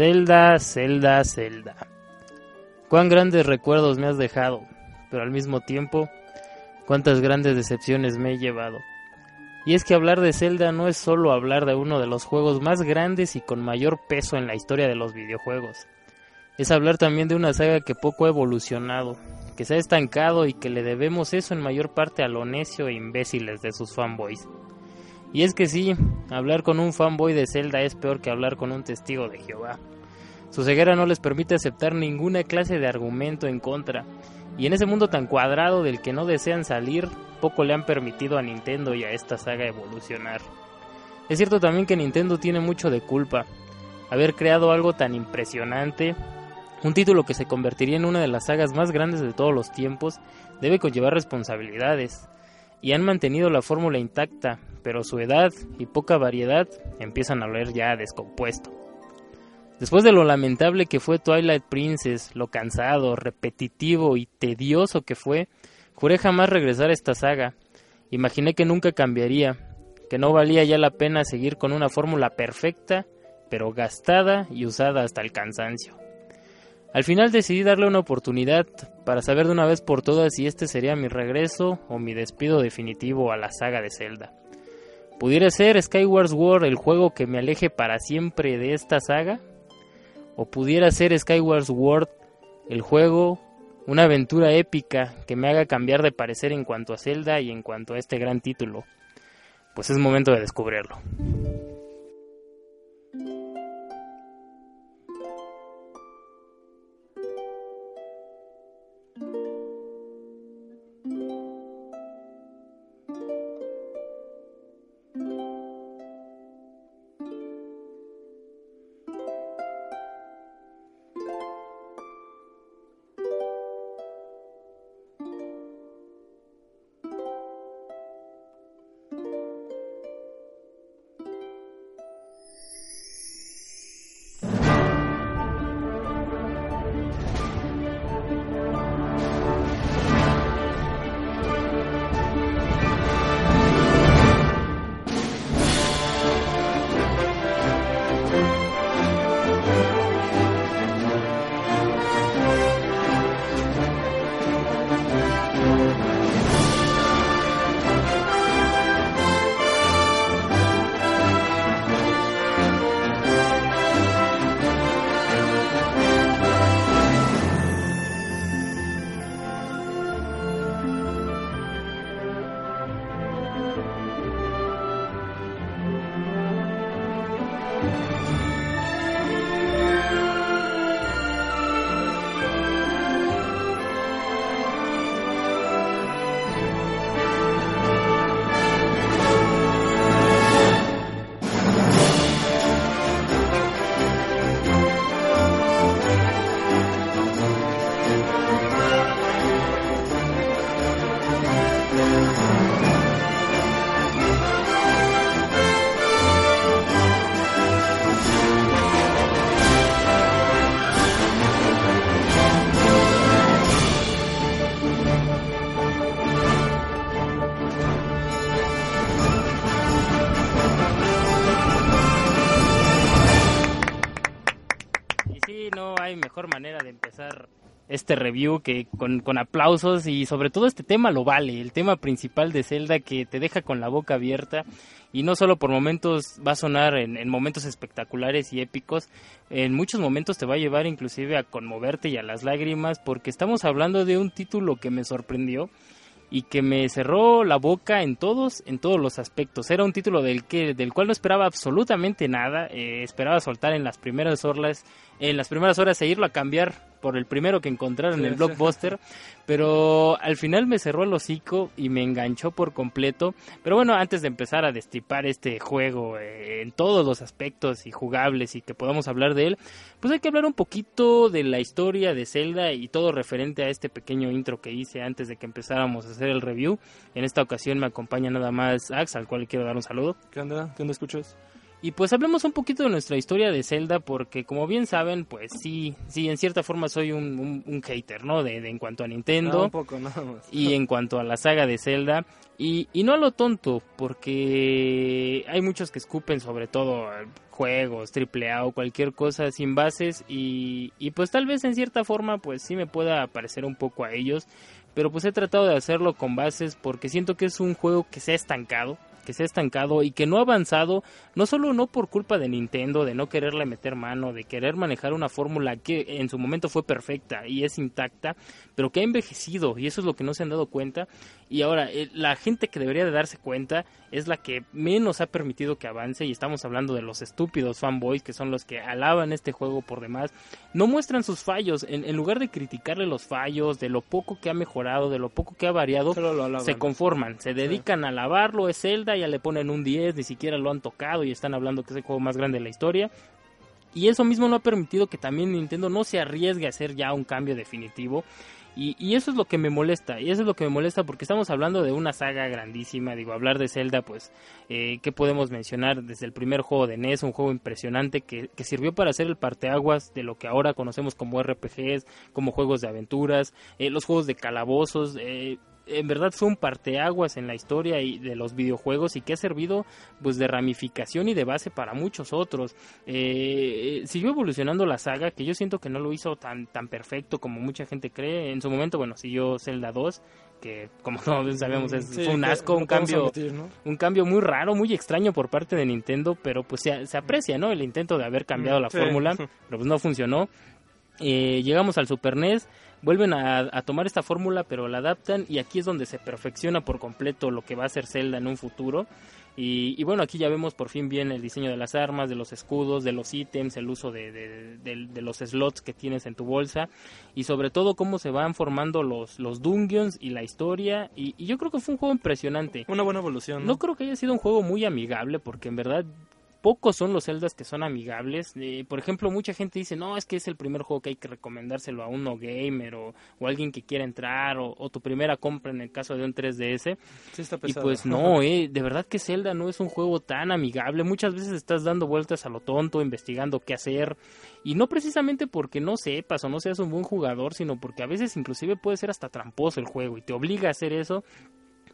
Zelda, Zelda, Zelda. Cuán grandes recuerdos me has dejado, pero al mismo tiempo, cuántas grandes decepciones me he llevado. Y es que hablar de Zelda no es solo hablar de uno de los juegos más grandes y con mayor peso en la historia de los videojuegos. Es hablar también de una saga que poco ha evolucionado, que se ha estancado y que le debemos eso en mayor parte a lo necio e imbéciles de sus fanboys. Y es que sí, hablar con un fanboy de Zelda es peor que hablar con un testigo de Jehová. Su ceguera no les permite aceptar ninguna clase de argumento en contra, y en ese mundo tan cuadrado del que no desean salir, poco le han permitido a Nintendo y a esta saga evolucionar. Es cierto también que Nintendo tiene mucho de culpa. Haber creado algo tan impresionante, un título que se convertiría en una de las sagas más grandes de todos los tiempos, debe conllevar responsabilidades. Y han mantenido la fórmula intacta, pero su edad y poca variedad empiezan a oler ya descompuesto. Después de lo lamentable que fue Twilight Princess, lo cansado, repetitivo y tedioso que fue, juré jamás regresar a esta saga. Imaginé que nunca cambiaría, que no valía ya la pena seguir con una fórmula perfecta, pero gastada y usada hasta el cansancio. Al final decidí darle una oportunidad para saber de una vez por todas si este sería mi regreso o mi despido definitivo a la saga de Zelda. ¿Pudiera ser Skyward Sword el juego que me aleje para siempre de esta saga? ¿O pudiera ser Skyward Sword el juego, una aventura épica que me haga cambiar de parecer en cuanto a Zelda y en cuanto a este gran título? Pues es momento de descubrirlo. Este review que con, aplausos y sobre todo este tema lo vale, el tema principal de Zelda que te deja con la boca abierta y no solo por momentos va a sonar en, en, momentos espectaculares y épicos, en muchos momentos te va a llevar inclusive a conmoverte y a las lágrimas porque estamos hablando de un título que me sorprendió y que me cerró la boca en todos en todos los aspectos. Era un título del que del cual no esperaba absolutamente nada, eh, esperaba soltar en las primeras horas en las primeras horas e irlo a cambiar por el primero que encontrar en el blockbuster, pero al final me cerró el hocico y me enganchó por completo. Pero bueno, antes de empezar a destipar este juego eh, en todos los aspectos y jugables y que podamos hablar de él, pues hay que hablar un poquito de la historia de Zelda y todo referente a este pequeño intro que hice antes de que empezáramos a hacer el review. En esta ocasión me acompaña nada más Ax, al cual quiero dar un saludo. ¿Qué onda? ¿Qué onda escuchas? Y pues hablemos un poquito de nuestra historia de Zelda, porque como bien saben, pues sí, sí, en cierta forma soy un, un, hater, ¿no? De, en cuanto a Nintendo. Un poco, más. Y en cuanto a la saga de Zelda. Y, y no a lo tonto, porque hay muchos que escupen sobre todo juegos, triple A o cualquier cosa sin bases. Y, y pues tal vez en cierta forma, pues sí me pueda parecer un poco a ellos. Pero pues he tratado de hacerlo con bases porque siento que es un juego que se ha estancado que se ha estancado y que no ha avanzado, no solo no por culpa de Nintendo, de no quererle meter mano, de querer manejar una fórmula que en su momento fue perfecta y es intacta, pero que ha envejecido y eso es lo que no se han dado cuenta. Y ahora, eh, la gente que debería de darse cuenta es la que menos ha permitido que avance y estamos hablando de los estúpidos fanboys que son los que alaban este juego por demás, no muestran sus fallos, en, lugar de criticarle los fallos, de lo poco que ha mejorado, de lo poco que ha variado, se conforman, se dedican a alabarlo, es Zelda, ya le ponen un 10, ni siquiera lo han tocado y están hablando que es el juego más grande de la historia. Y eso mismo no ha permitido que también Nintendo no se arriesgue a hacer ya un cambio definitivo. Y, eso es lo que me molesta, y eso es lo que me molesta porque estamos hablando de una saga grandísima, digo, hablar de Zelda, pues, eh, ¿qué podemos mencionar? Desde el primer juego de NES, un juego impresionante que, que sirvió para hacer el parteaguas de lo que ahora conocemos como RPGs, como juegos de aventuras, eh, los juegos de calabozos, eh, en verdad fue un parteaguas en la historia y de los videojuegos y que ha servido pues de ramificación y de base para muchos otros. Eh, siguió evolucionando la saga, que yo siento que no lo hizo tan, tan perfecto como mucha gente cree. En su momento, bueno, siguió Zelda 2, que como todos sabemos es, fue un asco, un cambio, un cambio muy raro, muy extraño por parte de Nintendo, pero pues se, aprecia, ¿no? El intento de haber cambiado la fórmula, pero pues no funcionó. Eh, llegamos al Super NES, vuelven a, tomar esta fórmula pero la adaptan y aquí es donde se perfecciona por completo lo que va a ser Zelda en un futuro. Y, bueno, aquí ya vemos por fin bien el diseño de las armas, de los escudos, de los ítems, el uso de, los slots que tienes en tu bolsa y sobre todo cómo se van formando los, los dungeons y la historia. Y, y yo creo que fue un juego impresionante. Una buena evolución. ¿no? creo que haya sido un juego muy amigable porque en verdad pocos son los celdas que son amigables. Eh, por ejemplo, mucha gente dice, no, es que es el primer juego que hay que recomendárselo a un no gamer o, alguien que quiera entrar o, tu primera compra en el caso de un 3DS. y pues no, eh, de verdad que Zelda no es un juego tan amigable. Muchas veces estás dando vueltas a lo tonto, investigando qué hacer. Y no precisamente porque no sepas o no seas un buen jugador, sino porque a veces inclusive puede ser hasta tramposo el juego y te obliga a hacer eso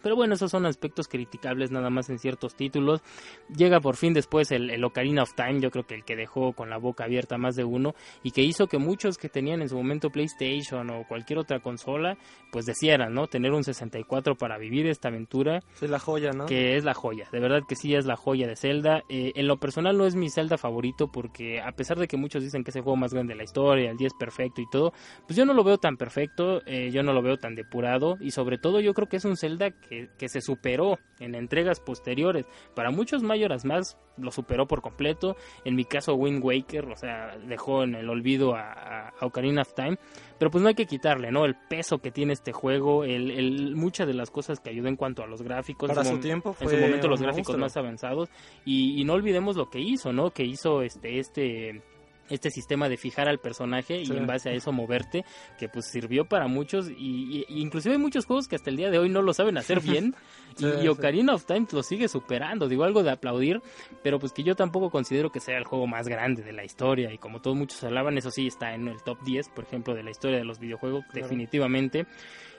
pero bueno, esos son aspectos criticables nada más en ciertos títulos. Llega por fin después el, Ocarina of Time, yo creo que el que dejó con la boca abierta más de uno y que hizo que muchos que tenían en su momento PlayStation o cualquier otra consola, pues desearan, ¿no? Tener un 64 para vivir esta aventura. Es la joya, ¿no? Que es la joya, de verdad que sí es la joya de Zelda. Eh, en lo personal no es mi Zelda favorito porque a pesar de que muchos dicen que es el juego más grande de la historia, el 10 perfecto y todo, pues yo no lo veo tan perfecto, eh, yo no lo veo tan depurado y sobre todo yo creo que es un Zelda que que, se superó en entregas posteriores. Para muchos Mayoras más lo superó por completo. En mi caso, Wind Waker, o sea, dejó en el olvido a, Ocarina of Time. Pero pues no hay que quitarle, ¿no? El peso que tiene este juego, el, muchas de las cosas que ayudó en cuanto a los gráficos. Para su, tiempo En su momento los gráficos más avanzados. Y, y, no olvidemos lo que hizo, ¿no? Que hizo este, este este sistema de fijar al personaje y en base a eso moverte, que pues sirvió para muchos y, inclusive hay muchos juegos que hasta el día de hoy no lo saben hacer bien y, Ocarina of Time lo sigue superando, digo algo de aplaudir, pero pues que yo tampoco considero que sea el juego más grande de la historia y como todos muchos hablaban, eso sí está en el top 10, por ejemplo, de la historia de los videojuegos, definitivamente.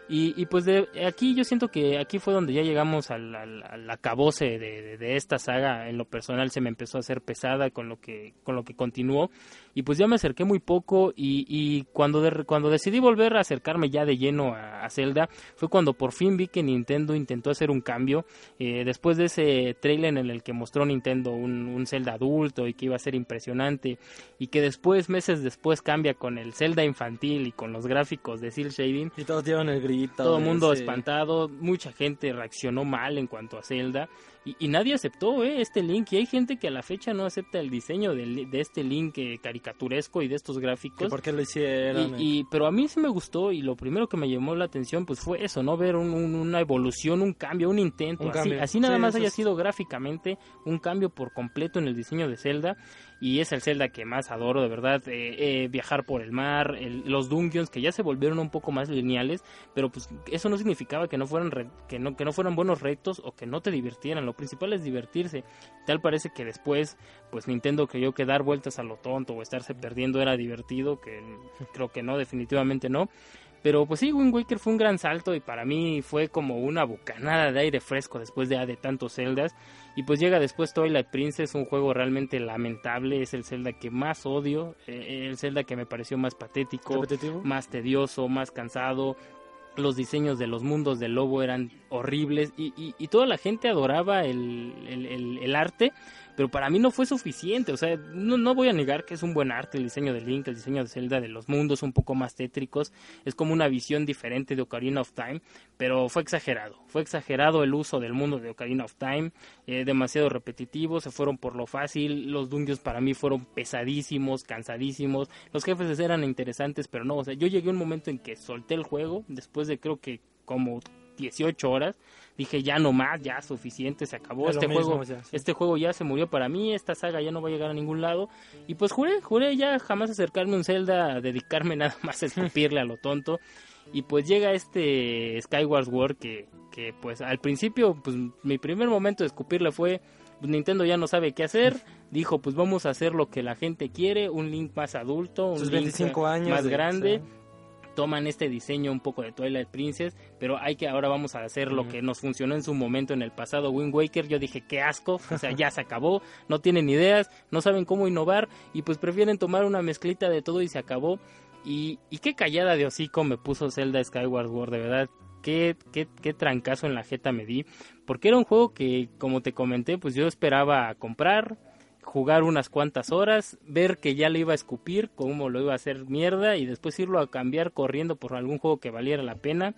Y, pues de aquí yo siento que aquí fue donde ya llegamos al, al, acabose de, de, esta saga. En lo personal se me empezó a hacer pesada con lo que, con lo que continuó. Y pues ya me acerqué muy poco y, y cuando, cuando decidí volver a acercarme ya de lleno a, Zelda fue cuando por fin vi que Nintendo intentó hacer un cambio. Eh, después de ese trailer en el que mostró Nintendo un, un Zelda adulto y que iba a ser impresionante y que después, meses después, cambia con el Zelda infantil y con los gráficos de Seal Shading. Y todos dieron el todo el mundo espantado, mucha gente reaccionó mal en cuanto a Zelda y, nadie aceptó ¿eh? este link y hay gente que a la fecha no acepta el diseño de, este link eh, caricaturesco y de estos gráficos. ¿Por qué lo hicieron? Y, pero a mí sí me gustó y lo primero que me llamó la atención pues fue eso, ¿no? Ver una evolución, un cambio, un intento. así, así, nada más haya sido gráficamente un cambio por completo en el diseño de Zelda y es el Zelda que más adoro, de verdad. Eh, eh, viajar por el mar, el- los dungeons que ya se volvieron un poco más lineales, pero pues eso no significaba que no fueran re- que no que no fueran buenos retos o que no te divirtieran. Lo principal es divertirse. Tal parece que después, pues Nintendo creyó que dar vueltas a lo tonto o estarse perdiendo era divertido, que creo que no, definitivamente no. Pero pues sí, Wind Waker fue un gran salto y para mí fue como una bucanada de aire fresco después de, de tantos Zeldas. Y pues llega después Twilight Princess, un juego realmente lamentable, es el Zelda que más odio, eh, el Zelda que me pareció más patético, ¿Repetitivo? más tedioso, más cansado. Los diseños de los mundos del lobo eran horribles y, y- y toda la gente adoraba el, el- el- el arte, pero para mí no fue suficiente. O sea, no, no voy a negar que es un buen arte el diseño de Link, el diseño de Zelda, de los mundos un poco más tétricos. Es como una visión diferente de Ocarina of Time, pero fue exagerado. Fue exagerado el uso del mundo de Ocarina of Time, eh, demasiado repetitivo, se fueron por lo fácil. Los dungeons para mí fueron pesadísimos, cansadísimos. Los jefes eran interesantes, pero no. O sea, yo llegué a un momento en que solté el juego, después de creo que como 18 horas. Dije, ya no más, ya suficiente, se acabó este juego. ya, sí. Este juego ya se murió para mí, esta saga ya no va a llegar a ningún lado. Y pues juré, juré ya jamás acercarme a un Zelda, a dedicarme nada más a escupirle a lo tonto. Y pues llega este Skyward Sword que, que pues al principio, pues mi primer momento de escupirle fue, pues, Nintendo ya no sabe qué hacer. Dijo, pues vamos a hacer lo que la gente quiere, un Link más adulto, un Sus Link 25 años. más de- grande sí. Toman este diseño un poco de Twilight Princess, pero hay que ahora vamos a hacer lo que nos funcionó en su momento en el pasado Wind Waker. Yo dije, qué asco, o sea, ya se acabó, no tienen ideas, no saben cómo innovar y pues prefieren tomar una mezclita de todo y se acabó. Y, y qué callada de hocico me puso Zelda Skyward Sword, de verdad. Qué, qué, qué trancazo en la jeta me di. Porque era un juego que, como te comenté, pues yo esperaba comprar, jugar unas cuantas horas, ver que ya le iba a escupir, cómo lo iba a hacer mierda y después irlo a cambiar corriendo por algún juego que valiera la pena.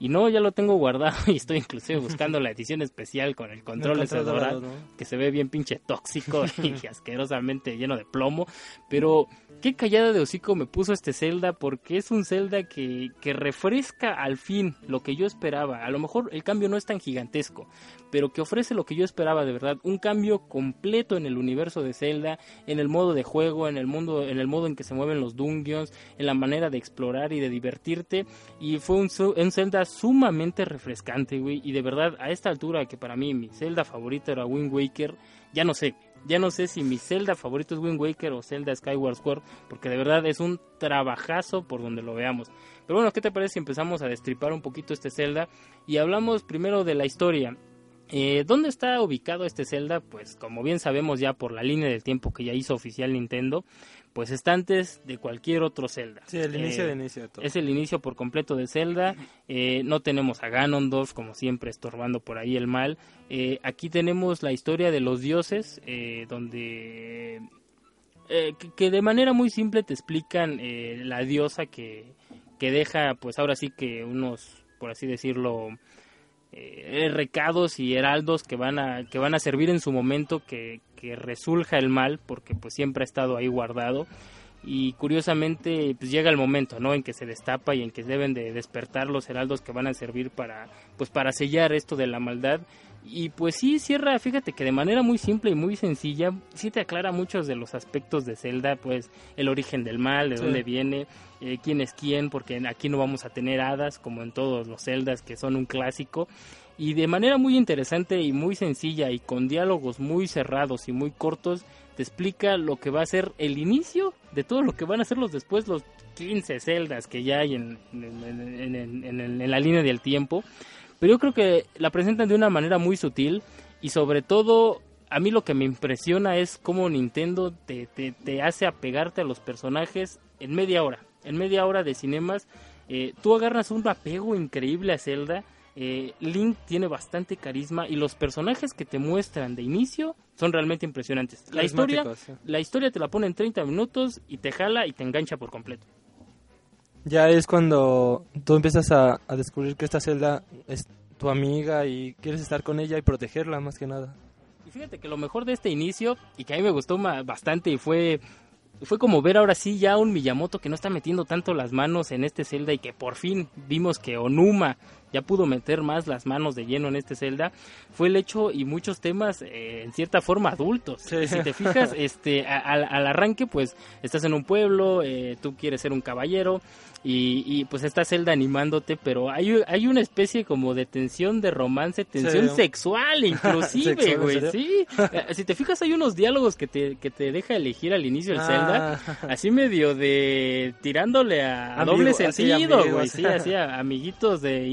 Y no, ya lo tengo guardado y estoy inclusive buscando la edición especial con el control El control dorado, ¿no? que se ve bien pinche tóxico y asquerosamente lleno de plomo. Pero qué callada de hocico me puso este Zelda porque es un Zelda que, que refresca al fin lo que yo esperaba. A lo mejor el cambio no es tan gigantesco, pero que ofrece lo que yo esperaba de verdad. Un cambio completo en el universo de Zelda, en el modo de juego, en el mundo, en el modo en que se mueven los dungeons, en la manera de explorar y de divertirte. Y fue un, un Zelda sumamente refrescante, güey. Y de verdad, a esta altura que para mí mi Zelda favorita era Wind Waker, ya no sé. Ya no sé si mi Zelda favorito es Wind Waker o Zelda Skyward Sword, porque de verdad es un trabajazo por donde lo veamos. Pero bueno, ¿qué te parece si empezamos a destripar un poquito este Zelda? Y hablamos primero de la historia. Eh, ¿Dónde está ubicado este Zelda? Pues como bien sabemos ya por la línea del tiempo que ya hizo oficial Nintendo, pues está antes de cualquier otro Zelda. Sí, el inicio Eh, de inicio de todo. es el inicio por completo de Zelda. Eh, no tenemos a Ganondorf, como siempre, estorbando por ahí el mal. Eh, aquí tenemos la historia de los dioses, eh, donde. eh, que, que de manera muy simple te explican eh, la diosa que, que deja, pues ahora sí que unos, por así decirlo, eh, recados y heraldos que van a que van a servir en su momento que, que resurja el mal porque pues siempre ha estado ahí guardado. Y curiosamente pues llega el momento no en que se destapa y en que deben de despertar los heraldos que van a servir para pues para sellar esto de la maldad y pues sí cierra fíjate que de manera muy simple y muy sencilla sí te aclara muchos de los aspectos de Zelda pues el origen del mal de Sí. dónde viene eh, quién es quién porque aquí no vamos a tener hadas como en todos los Zeldas que son un clásico y de manera muy interesante y muy sencilla y con diálogos muy cerrados y muy cortos te explica lo que va a ser el inicio de todo lo que van a ser los después los 15 celdas que ya hay en, en- en- en- en- en la línea del tiempo pero yo creo que la presentan de una manera muy sutil y sobre todo a mí lo que me impresiona es cómo Nintendo te, te, te hace apegarte a los personajes en media hora en media hora de cinemas eh, tú agarras un apego increíble a Zelda eh, Link tiene bastante carisma y los personajes que te muestran de inicio son realmente impresionantes. La historia, sí. la historia te la pone en 30 minutos y te jala y te engancha por completo. Ya es cuando tú empiezas a, a descubrir que esta celda es tu amiga y quieres estar con ella y protegerla más que nada. Y fíjate que lo mejor de este inicio y que a mí me gustó bastante y fue fue como ver ahora sí ya un Miyamoto que no está metiendo tanto las manos en este Zelda y que por fin vimos que Onuma ya pudo meter más las manos de lleno en este Zelda, fue el hecho y muchos temas eh, en cierta forma adultos. Si te fijas, este, al arranque pues estás en un pueblo, eh, tú quieres ser un caballero, y, pues está Zelda animándote, pero hay, hay una especie como de tensión de romance, tensión sexual inclusive, güey, sí. Eh, si te fijas hay unos diálogos que te, que te deja elegir al inicio del Zelda, ah. así medio de tirándole a, doble sentido, güey, sí, así a amiguitos de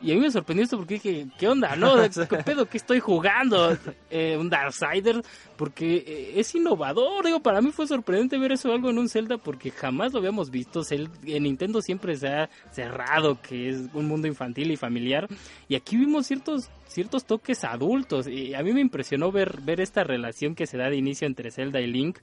Y a mí me sorprendió esto porque dije, ¿qué onda? ¿No? ¿Qué pedo? ¿Qué estoy jugando? Eh, un Darksider. Porque eh, es innovador. Digo, para mí fue sorprendente ver eso algo en un Zelda porque jamás lo habíamos visto. En Nintendo siempre se ha cerrado que es un mundo infantil y familiar. Y aquí vimos ciertos ciertos toques adultos. Y a mí me impresionó ver, ver esta relación que se da de inicio entre Zelda y Link.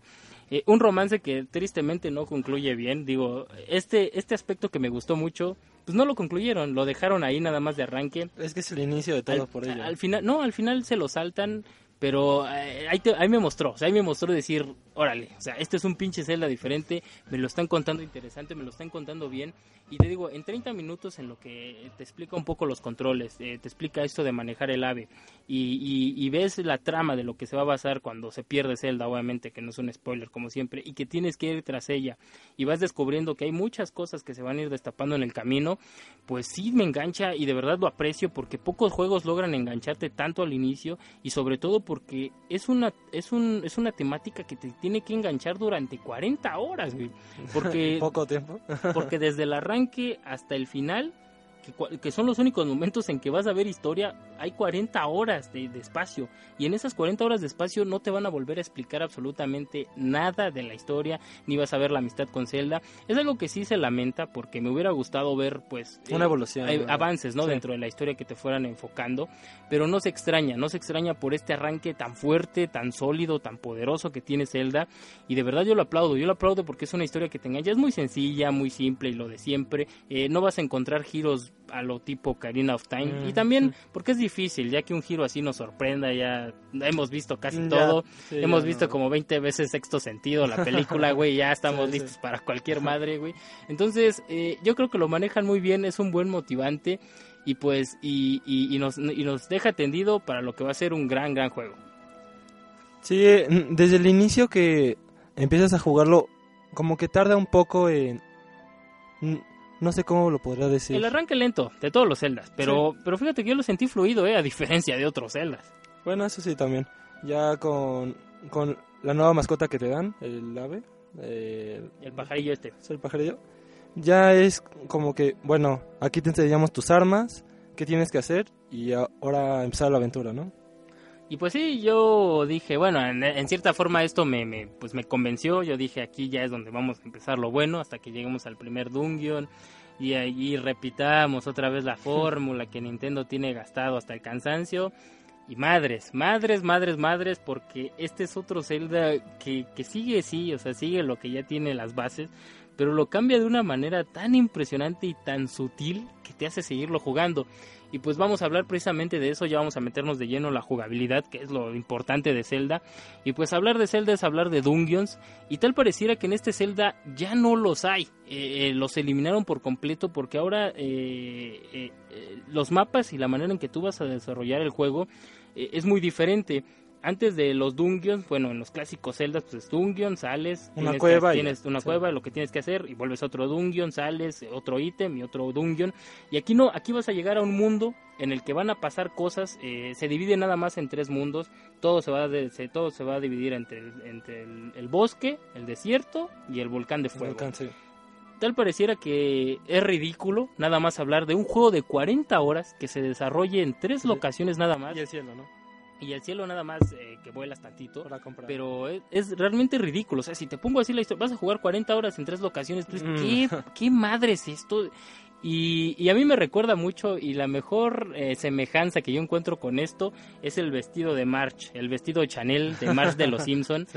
Eh, un romance que tristemente no concluye bien. Digo, este, este aspecto que me gustó mucho pues no lo concluyeron, lo dejaron ahí nada más de arranque. Es que es el inicio de todo por ello. Al final, no, al final se lo saltan pero eh, ahí, ahí, me mostró, o sea, ahí me mostró decir, órale, o sea, este es un pinche Zelda diferente, me lo están contando interesante, me lo están contando bien. Y te digo, en 30 minutos en lo que te explica un poco los controles, eh, te explica esto de manejar el ave y, y, ves la trama de lo que se va a basar cuando se pierde Zelda, obviamente, que no es un spoiler como siempre, y que tienes que ir tras ella y vas descubriendo que hay muchas cosas que se van a ir destapando en el camino, pues sí me engancha y de verdad lo aprecio porque pocos juegos logran engancharte tanto al inicio y sobre todo porque es una, es, un, es una temática que te tiene que enganchar durante 40 horas, güey. Porque, Poco tiempo. porque desde el arranque hasta el final que, son los únicos momentos en que vas a ver historia, hay 40 horas de, espacio. Y en esas 40 horas de espacio no te van a volver a explicar absolutamente nada de la historia, ni vas a ver la amistad con Zelda. Es algo que sí se lamenta porque me hubiera gustado ver, pues, una eh, evolución, avances, ¿no? Dentro de la historia que te fueran enfocando. Pero no se extraña, no se extraña por este arranque tan fuerte, tan sólido, tan poderoso que tiene Zelda. Y de verdad yo lo aplaudo, yo lo aplaudo porque es una historia que te engaña. Es muy sencilla, muy simple y lo de siempre. Eh, no vas a encontrar giros a lo tipo Karina of Time. y mm, también porque es difícil, ya que un giro así nos sorprenda, ya hemos visto casi todo. hemos visto como 20 veces sexto sentido la película, güey, ya estamos listos para cualquier madre, güey. Entonces, eh, yo creo que lo manejan muy bien, es un buen motivante y pues y, y, nos, y nos deja tendido para lo que va a ser un gran, gran juego. Sí, eh, desde el inicio que empiezas a jugarlo, como que tarda un poco en no sé cómo lo podría decir. El arranque lento de todos los celdas, pero, pero fíjate que yo lo sentí fluido, ¿eh? a diferencia de otros celdas. Bueno, eso sí también. Ya con, la nueva mascota que te dan, el ave. el pajarillo este. el pajarillo. Ya es como que, bueno, aquí te enseñamos tus armas, qué tienes que hacer y ahora empezar la aventura, ¿no? Y pues sí, yo dije, bueno, en, cierta forma esto me, me, pues me convenció. Yo dije, aquí ya es donde vamos a empezar lo bueno, hasta que lleguemos al primer dungeon. Y ahí repitamos otra vez la fórmula que Nintendo tiene gastado hasta el cansancio. Y madres, madres, madres, madres, porque este es otro Zelda que, que sigue, sí, o sea, sigue lo que ya tiene las bases, pero lo cambia de una manera tan impresionante y tan sutil que te hace seguirlo jugando. Y pues vamos a hablar precisamente de eso, ya vamos a meternos de lleno en la jugabilidad, que es lo importante de Zelda. Y pues hablar de Zelda es hablar de dungeons, y tal pareciera que en este Zelda ya no los hay. Eh, eh, los eliminaron por completo porque ahora eh, los mapas y la manera en que tú vas a desarrollar el juego es muy diferente antes de los dungeons, bueno, en los clásicos celdas, pues es dungeon, sales, una tienes, cueva, tienes una cueva, lo que tienes que hacer, y vuelves a otro dungeon, sales, otro ítem y otro dungeon. Y aquí no, aquí vas a llegar a un mundo en el que van a pasar cosas, eh, se divide nada más en tres mundos, todo se va a, todo se va a dividir entre, el, entre el, bosque, el desierto y el volcán de fuego. Tal pareciera que es ridículo nada más hablar de un juego de 40 horas que se desarrolle en tres locaciones nada más. Y el cielo, ¿no? Y el cielo nada más eh, que vuelas tantito. Pero es, realmente ridículo. O sea, si te pongo así la historia, vas a jugar 40 horas en tres locaciones. Pues, mm. ¿qué, ¿qué, madre es esto? Y, y, a mí me recuerda mucho y la mejor eh, semejanza que yo encuentro con esto es el vestido de March, el vestido de Chanel de March de los Simpsons.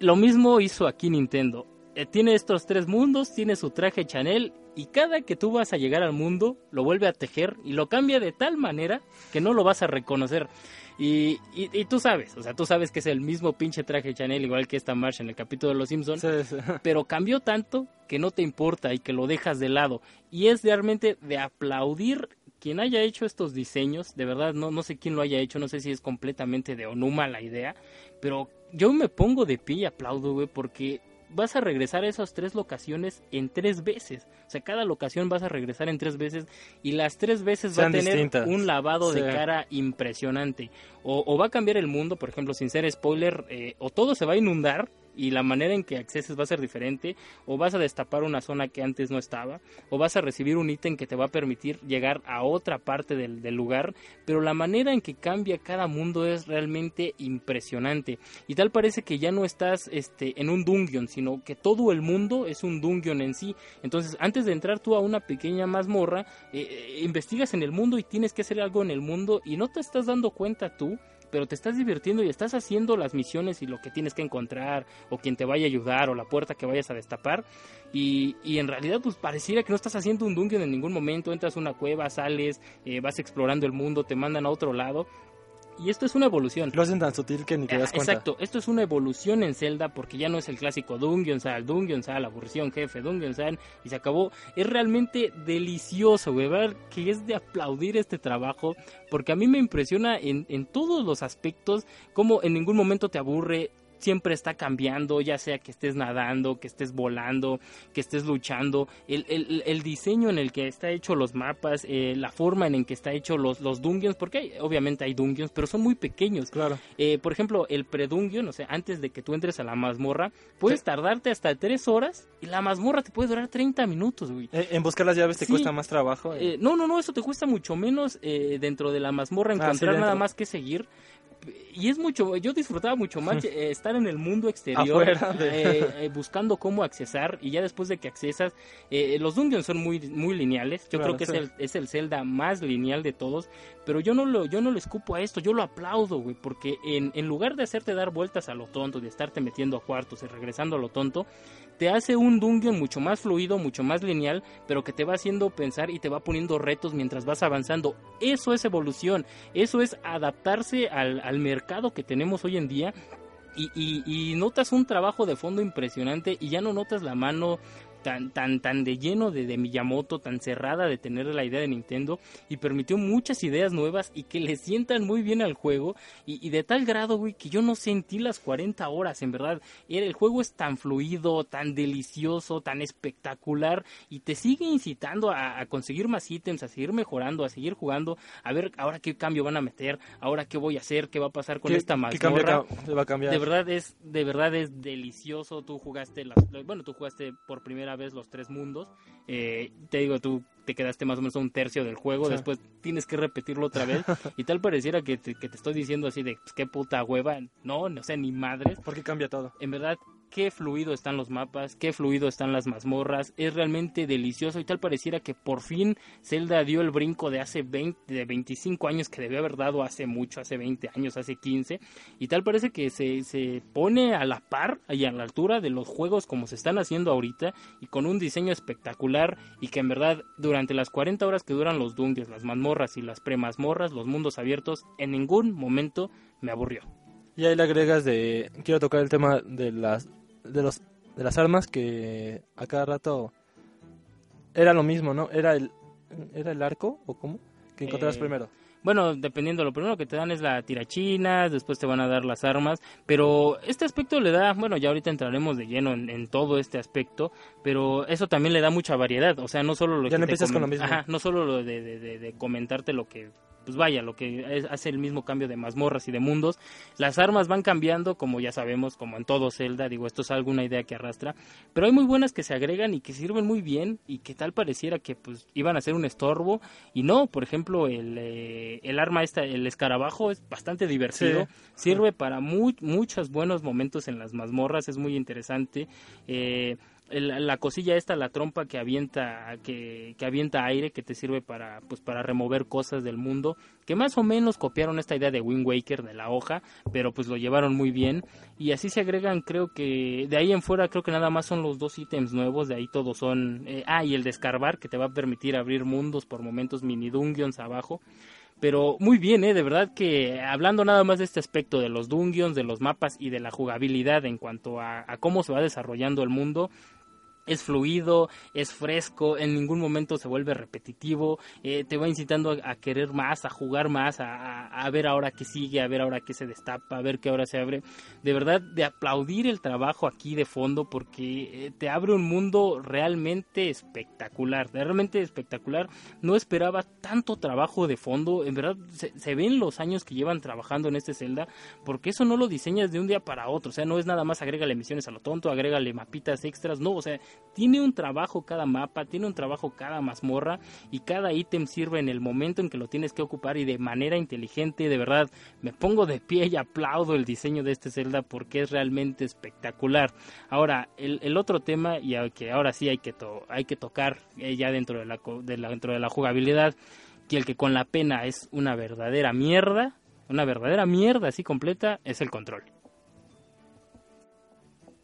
Lo mismo hizo aquí Nintendo. Eh, tiene estos tres mundos, tiene su traje Chanel y cada que tú vas a llegar al mundo lo vuelve a tejer y lo cambia de tal manera que no lo vas a reconocer. Y, y, tú sabes, o sea, tú sabes que es el mismo pinche traje Chanel, igual que esta marcha en el capítulo de Los Simpsons, pero cambió tanto que no te importa y que lo dejas de lado. Y es realmente de aplaudir quien haya hecho estos diseños, de verdad no, no sé quién lo haya hecho, no sé si es completamente de Onuma la idea, pero yo me pongo de pie y aplaudo, güey, porque vas a regresar a esas tres locaciones en tres veces. O sea, cada locación vas a regresar en tres veces y las tres veces va a tener un lavado de cara impresionante. O, va a cambiar el mundo, por ejemplo, sin ser spoiler, eh, o todo se va a inundar y la manera en que acceses va a ser diferente, o vas a destapar una zona que antes no estaba, o vas a recibir un ítem que te va a permitir llegar a otra parte del, lugar, pero la manera en que cambia cada mundo es realmente impresionante. Y tal parece que ya no estás este, en un dungeon, sino que todo el mundo es un dungeon en sí. Entonces, antes de entrar tú a una pequeña mazmorra, eh, eh, investigas en el mundo y tienes que hacer algo en el mundo y no te estás dando cuenta tú pero te estás divirtiendo y estás haciendo las misiones y lo que tienes que encontrar, o quien te vaya a ayudar, o la puerta que vayas a destapar. Y, y en realidad, pues pareciera que no estás haciendo un dungeon en ningún momento. Entras a una cueva, sales, eh, vas explorando el mundo, te mandan a otro lado. Y esto es una evolución. Lo hacen tan sutil que ni te das ah, cuenta. Exacto, esto es una evolución en Zelda porque ya no es el clásico Dungeon Sal, Dungeon Sal, aburrición jefe, Dungeon Sal y se acabó. Es realmente delicioso, güey, ver que es de aplaudir este trabajo porque a mí me impresiona en, en todos los aspectos como en ningún momento te aburre, siempre está cambiando, ya sea que estés nadando, que estés volando, que estés luchando, el, el, el diseño en el que está hecho los mapas, eh, la forma en que está hecho los, los dungeons, porque obviamente hay dungeons, pero son muy pequeños. Claro. Eh, por ejemplo, el pre-dungeon, o sea, antes de que tú entres a la mazmorra, puedes tardarte hasta tres horas y la mazmorra te puede durar 30 minutos, güey. Eh, en buscar las llaves te cuesta más trabajo. no, no, no, eso te cuesta mucho menos dentro de la mazmorra ah, encontrar nada más que seguir y es mucho, yo disfrutaba mucho más eh, estar en el mundo exterior, eh, eh, buscando cómo accesar y ya después de que accesas, los dungeons son muy, muy lineales, yo creo que es, el, es el Zelda más lineal de todos, pero yo no lo, yo no lo escupo a esto, yo lo aplaudo, güey, porque en, en lugar de hacerte dar vueltas a lo tonto, de estarte metiendo a cuartos y regresando a lo tonto, te hace un dungeon mucho más fluido, mucho más lineal, pero que te va haciendo pensar y te va poniendo retos mientras vas avanzando. Eso es evolución, eso es adaptarse al, al mercado que tenemos hoy en día y, y, notas un trabajo de fondo impresionante y ya no notas la mano tan, tan, tan de lleno de, de, Miyamoto, tan cerrada de tener la idea de Nintendo y permitió muchas ideas nuevas y que le sientan muy bien al juego y, de tal grado, güey, que yo no sentí las 40 horas, en verdad. El juego es tan fluido, tan delicioso, tan espectacular y te sigue incitando a, conseguir más ítems, a seguir mejorando, a seguir jugando, a ver ahora qué cambio van a meter, ahora qué voy a hacer, qué va a pasar con esta mazmorra. ¿Qué va a cambiar? De verdad es, de verdad es delicioso. Tú jugaste las, bueno, tú jugaste por primera vez los tres mundos. Eh, te digo, tú te quedaste más o menos un tercio del juego, después tienes que repetirlo otra vez y tal pareciera que te, que te estoy diciendo así de pues, qué puta hueva, no, no sé, ni madres. Porque cambia todo. En verdad, qué fluido están los mapas, qué fluido están las mazmorras, es realmente delicioso y tal pareciera que por fin Zelda dio el brinco de hace 20, de 25 años que debió haber dado hace mucho, hace 20 años, hace 15 y tal parece que se, se pone a la par y a la altura de los juegos como se están haciendo ahorita y con un diseño espectacular y que en verdad durante las 40 horas que duran los dungeons, las mazmorras y las premazmorras, los mundos abiertos, en ningún momento me aburrió. Y ahí le agregas de quiero tocar el tema de las de los de las armas que a cada rato era lo mismo, ¿no? Era el era el arco o cómo que encontrabas eh, primero. Bueno, dependiendo, lo primero que te dan es la tirachina, después te van a dar las armas, pero este aspecto le da, bueno, ya ahorita entraremos de lleno en, todo este aspecto, pero eso también le da mucha variedad, o sea, no solo lo ya no empiezas con lo mismo. Ajá, no solo lo de, de, de comentarte lo que pues vaya, lo que hace el mismo cambio de mazmorras y de mundos. Las armas van cambiando, como ya sabemos, como en todo Zelda, digo, esto es alguna idea que arrastra, pero hay muy buenas que se agregan y que sirven muy bien y que tal pareciera que pues iban a ser un estorbo y no, por ejemplo, el, eh, el arma esta, el escarabajo es bastante divertido, sirve para muy, muchos buenos momentos en las mazmorras, es muy interesante. Eh, el- la cosilla esta, la trompa que avienta, que, que avienta aire, que te sirve para, pues, para remover cosas del mundo, que más o menos copiaron esta idea de Wind Waker, de la hoja, pero pues lo llevaron muy bien. Y así se agregan, creo que, de ahí en fuera creo que nada más son los dos ítems nuevos, de ahí todos son, eh, ah, y el de escarbar, que te va a permitir abrir mundos por momentos mini dungeons abajo. Pero muy bien, ¿eh? de verdad que hablando nada más de este aspecto de los dungeons, de los mapas y de la jugabilidad en cuanto a, a cómo se va desarrollando el mundo, es fluido, es fresco, en ningún momento se vuelve repetitivo, eh, te va incitando a, querer más, a jugar más, a, a- a ver ahora qué sigue, a ver ahora qué se destapa, a ver qué ahora se abre. De verdad, de aplaudir el trabajo aquí de fondo porque eh, te abre un mundo realmente espectacular, realmente espectacular. No esperaba tanto trabajo de fondo, en verdad se, se ven los años que llevan trabajando en este Zelda, porque eso no lo diseñas de un día para otro, o sea, no es nada más agrégale misiones a lo tonto, agrégale mapitas extras, no, o sea, tiene un trabajo cada mapa, tiene un trabajo cada mazmorra y cada ítem sirve en el momento en que lo tienes que ocupar y de manera inteligente, de verdad, me pongo de pie y aplaudo el diseño de este Zelda porque es realmente espectacular. Ahora, el, otro tema y que ahora sí hay que, to- hay que tocar eh, ya dentro de, la, de la- dentro de la jugabilidad, que el que con la pena es una verdadera mierda, una verdadera mierda así completa, es el control.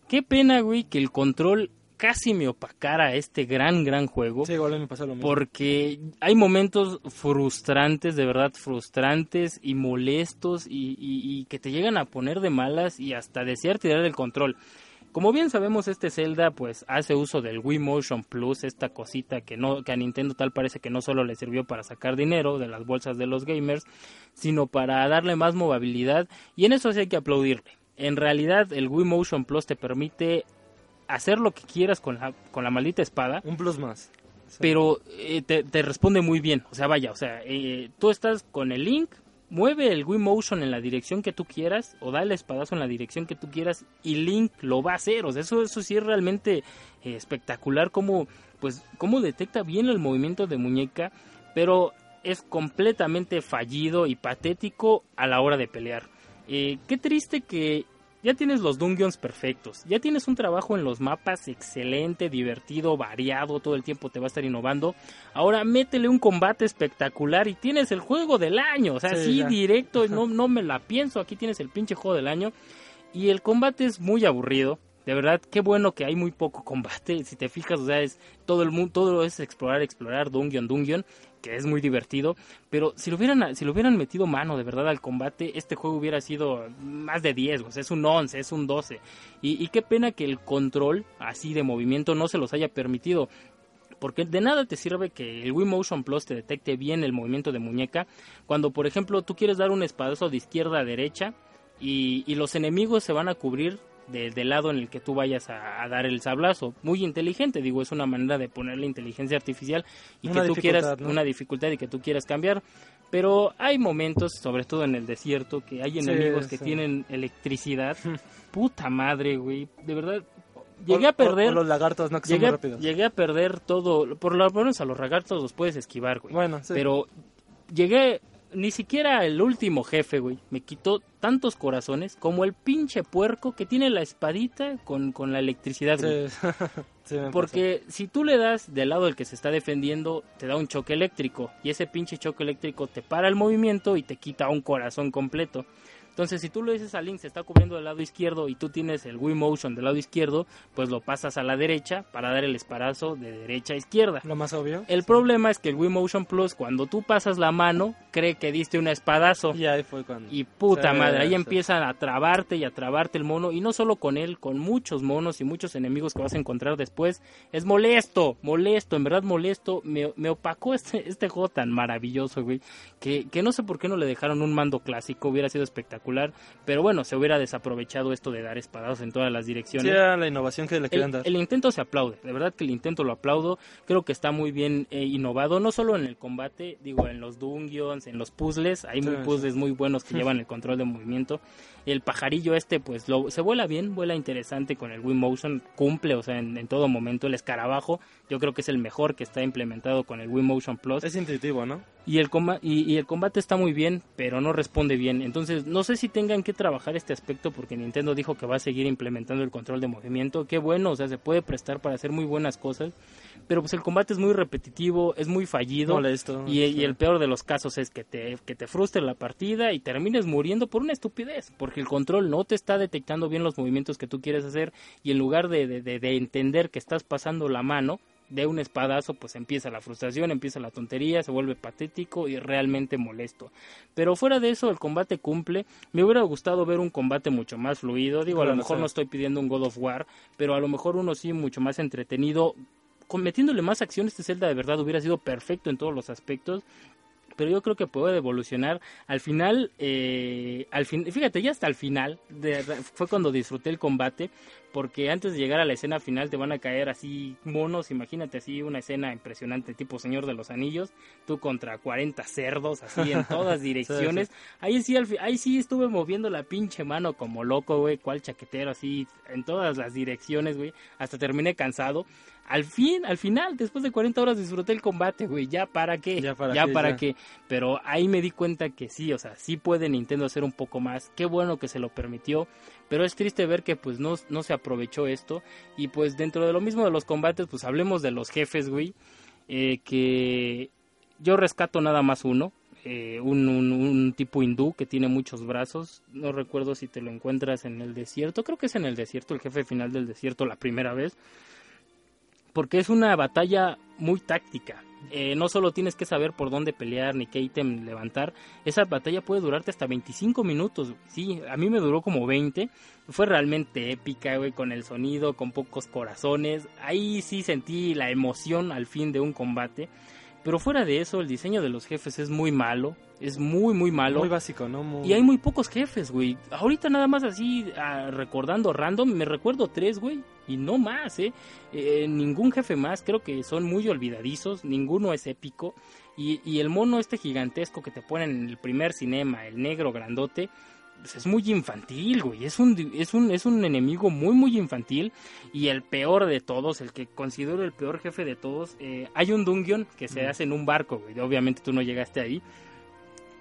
Qué pena, güey, que el control casi me opacara este gran, gran juego. Sí, igual me pasa lo mismo. Porque hay momentos frustrantes, de verdad frustrantes y molestos y, y- y que te llegan a poner de malas y hasta desear tirar el control. Como bien sabemos, este Zelda pues hace uso del Wii Motion Plus, esta cosita que no que a Nintendo tal parece que no solo le sirvió para sacar dinero de las bolsas de los gamers, sino para darle más movilidad y en eso sí hay que aplaudirle. En realidad, el Wii Motion Plus te permite hacer lo que quieras con la con la maldita espada Un plus más. Sí. pero eh, te, te responde muy bien. O sea, vaya, o sea, eh, tú estás con el link, mueve el Wii Motion en la dirección que tú quieras o da el espadazo en la dirección que tú quieras y Link lo va a hacer. O sea, eso, eso sí es realmente eh, espectacular como, pues, cómo detecta bien el movimiento de muñeca, pero es completamente fallido y patético a la hora de pelear. Eh, qué triste que ya tienes los dungeons perfectos, ya tienes un trabajo en los mapas excelente, divertido, variado, todo el tiempo te va a estar innovando. Ahora métele un combate espectacular y tienes el juego del año, o sea, Sí, ya. directo, no, no me la pienso, aquí tienes el pinche juego del año. Y el combate es muy aburrido. De verdad, qué bueno que hay muy poco combate. Si te fijas, o sea, es todo el mundo, todo es explorar, explorar, dungeon, dungeon, que es muy divertido. Pero si lo hubieran, si lo hubieran metido mano de verdad al combate, este juego hubiera sido más de 10, o es un 11, es un 12. Y, y qué pena que el control así de movimiento no se los haya permitido. Porque de nada te sirve que el Wii Motion Plus te detecte bien el movimiento de muñeca. Cuando, por ejemplo, tú quieres dar un espadazo de izquierda a derecha y los enemigos se van a cubrir de- del lado en el que tú vayas a, a dar el sablazo. Muy inteligente, digo, es una manera de ponerle inteligencia artificial y Una que tú quieras ¿no? una dificultad y que tú quieras cambiar. Pero hay momentos, sobre todo en el desierto, que hay Sí, enemigos que sí. tienen electricidad. Puta madre, güey. De verdad, llegué O- a perder. o- o los lagartos, ¿no? Que son Llegué muy a, rápidos. llegué a perder todo. Por lo menos a los lagartos los puedes esquivar, güey. Bueno, sí. Pero llegué. Ni siquiera el último jefe, güey. Me quitó tantos corazones como el pinche puerco que tiene la espadita con, con la electricidad, güey. Sí. Sí, me Porque si tú le das del lado del que se está defendiendo, te da un choque eléctrico. Y ese pinche choque eléctrico te para el movimiento y te quita un corazón completo. Entonces, si tú lo dices a Link, se está cubriendo del lado izquierdo y tú tienes el Wii Motion del lado izquierdo, pues lo pasas a la derecha para dar el esparazo de derecha a izquierda. Lo más obvio. El problema es que el Wii Motion Plus, cuando tú pasas la mano, cree que diste un espadazo. Y ahí fue cuando. Y puta madre, ahí empiezan a trabarte y a trabarte el mono. Y no solo con él, con muchos monos y muchos enemigos que vas a encontrar después. Es molesto, molesto, en verdad molesto. Me, me opacó este, este juego tan maravilloso, güey. Que, que no sé por qué no le dejaron un mando clásico, hubiera sido espectacular. Pero bueno, se hubiera desaprovechado esto de dar espadas en todas las Sí, direcciones. era la innovación que le querían El, dar. el intento se aplaude, de verdad que el intento lo aplaudo. Creo que está muy bien eh, innovado, no solo en el combate, digo, en los dungeons, en los puzzles. Hay muy Sí, puzzles muy buenos que llevan el control de movimiento. El pajarillo este, pues lo, se vuela bien, vuela interesante con el Wii Motion, cumple, o sea, en, en todo momento. El escarabajo, yo creo que es el mejor que está implementado con el Wii Motion Plus. Es intuitivo, ¿no? y el, coma- y, y el combate está muy bien, pero no responde bien. Entonces, no sé si tengan que trabajar este aspecto porque Nintendo dijo que va a seguir implementando el control de movimiento. Qué bueno, o sea, se puede prestar para hacer muy buenas cosas, pero pues el combate es muy repetitivo, es muy fallido. Molesto. Y, y el peor de los casos es que te, que te frustre la partida y termines muriendo por una estupidez, porque el control no te está detectando bien los movimientos que tú quieres hacer y en lugar de, de- de- de entender que estás pasando la mano de un espadazo, pues empieza la frustración, empieza la tontería, se vuelve patético y realmente molesto. Pero fuera de eso, el combate cumple. Me hubiera gustado ver un combate mucho más fluido. Digo, a lo mejor no estoy pidiendo un God of War, pero a lo mejor uno sí mucho más entretenido. Con- metiéndole más acción, este Zelda de verdad hubiera sido perfecto en todos los aspectos pero yo creo que puede evolucionar. Al final, eh, al fin, fíjate, ya hasta el final de- fue cuando disfruté el combate, porque antes de llegar a la escena final te van a caer así monos, imagínate así una escena impresionante tipo Señor de los Anillos, tú contra 40 cerdos así en todas direcciones. Ahí sí, al fi- ahí sí estuve moviendo la pinche mano como loco, güey, cual chaquetero así en todas las direcciones, güey, hasta terminé cansado. Al fin, al final, después de 40 horas disfruté el combate, güey, ya para qué, Ya para ya qué, para ya. qué. Pero ahí me di cuenta que sí, o sea, sí puede Nintendo hacer un poco más. Qué bueno que se lo permitió. Pero es triste ver que pues no, no se aprovechó esto. Y pues dentro de lo mismo de los combates, pues hablemos de los jefes, güey. eh, que yo rescato nada más uno. eh, un, un- un tipo hindú que tiene muchos brazos. No recuerdo si te lo encuentras en el desierto. Creo que es en el desierto, el jefe final del desierto la primera vez. Porque es una batalla muy táctica. Eh, no solo tienes que saber por dónde pelear ni qué ítem levantar. Esa batalla puede durarte hasta 25 minutos. Sí, a mí me duró como 20. Fue realmente épica, güey, con el sonido, con pocos corazones. Ahí sí sentí la emoción al fin de un combate. Pero fuera de eso, el diseño de los jefes es muy malo. Es muy, muy malo. Muy básico, ¿no? Muy- Y hay muy pocos jefes, güey. Ahorita nada más así, ah, recordando random, me recuerdo tres, güey. Y no más, ¿eh? Eh, Ningún jefe más, creo que son muy olvidadizos, ninguno es épico. Y, y el mono este gigantesco que te ponen en el primer cinema, el negro grandote, pues es muy infantil, güey. Es un, es, un, es un enemigo muy, muy infantil. Y el peor de todos, el que considero el peor jefe de todos, eh, hay un dungeon que se Mm. hace en un barco, güey. Obviamente tú no llegaste ahí.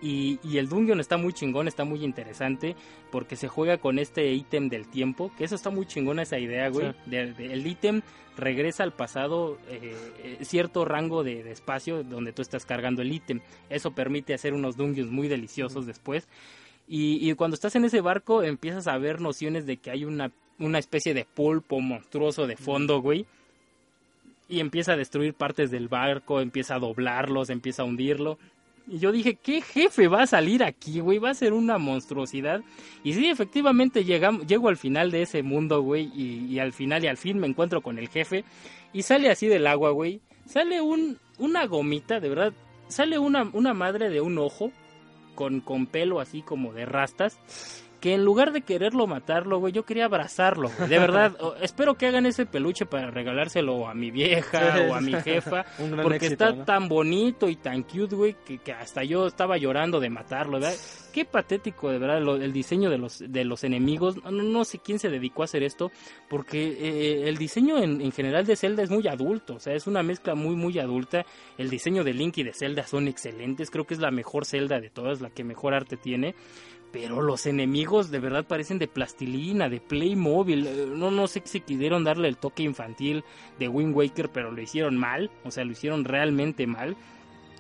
Y, y el dungeon está muy chingón, está muy interesante, porque se juega con este ítem del tiempo, que eso está muy chingona esa idea, güey. Sí. De- de- el ítem regresa al pasado eh, eh, cierto rango de, de espacio donde tú estás cargando el ítem. Eso permite hacer unos dungeons muy deliciosos después. Y, y cuando estás en ese barco empiezas a ver nociones de que hay una, una especie de pulpo monstruoso de fondo, güey. Y empieza a destruir partes del barco, empieza a doblarlos, empieza a hundirlo. Y yo dije, ¿qué jefe va a salir aquí, güey? Va a ser una monstruosidad. Y sí, efectivamente llegam- llego al final de ese mundo, güey. Y, y al final y al fin me encuentro con el jefe. Y sale así del agua, güey. Sale un, una gomita, de verdad. Sale una, una madre de un ojo. Con, con pelo así como de rastas. Que en lugar de quererlo matarlo, güey, yo quería abrazarlo, güey. De verdad, espero que hagan ese peluche para regalárselo a mi vieja Sí. o a mi jefa. Porque éxito, está ¿no? tan bonito y tan cute, güey, que, que hasta yo estaba llorando de matarlo, ¿verdad? Qué patético, de verdad, lo- el diseño de los, de los enemigos. No, no sé quién se dedicó a hacer esto, porque eh, el diseño en, en general de Zelda es muy adulto, o sea, es una mezcla muy, muy adulta. El diseño de Link y de Zelda son excelentes, creo que es la mejor Zelda de todas, la que mejor arte tiene. Pero los enemigos de verdad parecen de plastilina, de Playmobil. Eh, No, no sé si quisieron darle el toque infantil de Wind Waker, pero lo hicieron mal. O sea, lo hicieron realmente mal.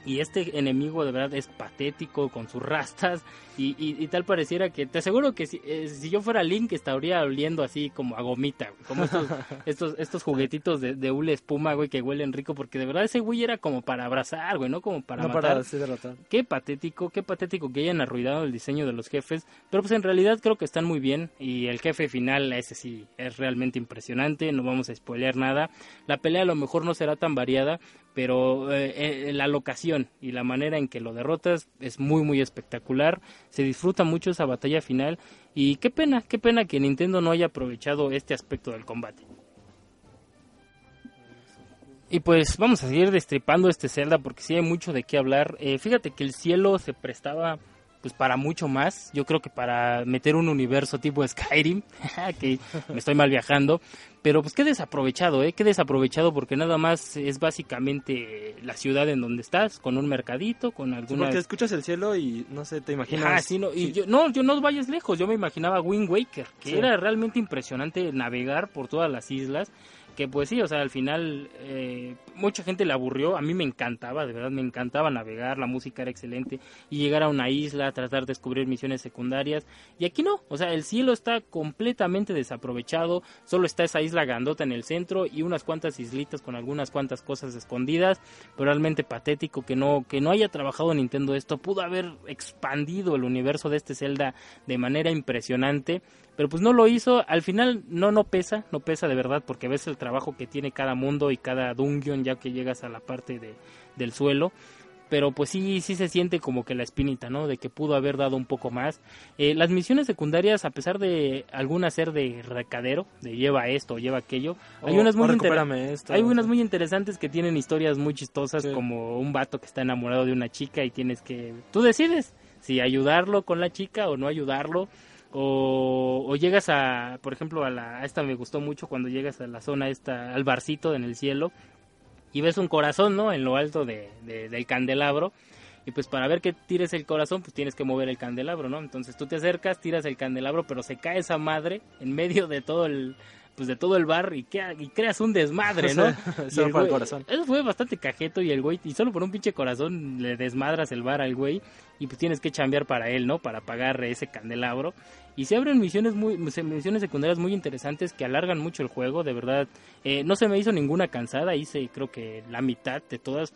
Y este enemigo de verdad es patético con sus rastas y, y- y tal pareciera que te aseguro que si, eh, si yo fuera Link estaría oliendo así como a gomita, güey, como estos, estos, estos juguetitos de, de hule espuma, güey, que huelen rico porque de verdad ese güey era como para abrazar, güey, no como para no matar. para derrotar. Qué patético, qué patético que hayan arruinado el diseño de los jefes, pero pues en realidad creo que están muy bien y el jefe final ese sí es realmente impresionante, no vamos a spoilear nada. La pelea a lo mejor no será tan variada, pero eh, eh, la locación y la manera en que lo derrotas es muy muy espectacular, se disfruta mucho esa batalla final y qué pena, qué pena que Nintendo no haya aprovechado este aspecto del combate. Y pues vamos a seguir destripando este Zelda porque sí hay mucho de qué hablar. Eh, fíjate que el cielo se prestaba pues para mucho más. Yo creo que para meter un universo tipo Skyrim, que me estoy mal viajando, pero pues qué desaprovechado, ¿eh? Qué desaprovechado porque nada más es básicamente la ciudad en donde estás, con un mercadito, con alguna... Porque escuchas el cielo y no sé, te imaginas... Ah, sí, no, y yo, no, yo no vayas lejos, yo me imaginaba Wind Waker, que Sí. era realmente impresionante navegar por todas las islas, que pues sí, o sea, al final eh, mucha gente le aburrió, a mí me encantaba, de verdad me encantaba navegar, la música era excelente, y llegar a una isla, tratar de descubrir misiones secundarias, y aquí no, o sea, el cielo está completamente desaprovechado, solo está esa isla grandota en el centro y unas cuantas islitas con algunas cuantas cosas escondidas, pero realmente patético que no, que no haya trabajado Nintendo esto, pudo haber expandido el universo de este Zelda de manera impresionante, pero pues no lo hizo, al final no, no pesa, no pesa de verdad, porque ves el trabajo que tiene cada mundo y cada dungeon ya que llegas a la parte de, del suelo, pero pues sí, sí se siente como que la espinita, ¿no? De que pudo haber dado un poco más. Eh, las misiones secundarias, a pesar de algunas ser de recadero, de lleva esto, lleva aquello, hay O- unas muy o esto. hay unas muy interesantes que tienen historias muy chistosas, Sí. como un vato que está enamorado de una chica y tienes que... Tú decides si ayudarlo con la chica o no ayudarlo. O, o llegas a, por ejemplo, a, la, a esta me gustó mucho cuando llegas a la zona esta, al barcito en el cielo y ves un corazón, ¿no? En lo alto de, de- del candelabro. Y pues para ver que tires el corazón, pues tienes que mover el candelabro, ¿no? Entonces tú te acercas, tiras el candelabro, pero se cae esa madre en medio de todo el pues de todo el bar y, queda- y creas un desmadre, ¿no? Solo para el corazón. Eso fue bastante cajeto y el güey, y solo por un pinche corazón le desmadras el bar al güey y pues tienes que chambear para él, ¿no? Para pagar ese candelabro. Y se abren misiones muy misiones secundarias muy interesantes que alargan mucho el juego, de verdad. Eh, no se me hizo ninguna cansada, hice creo que la mitad de todas.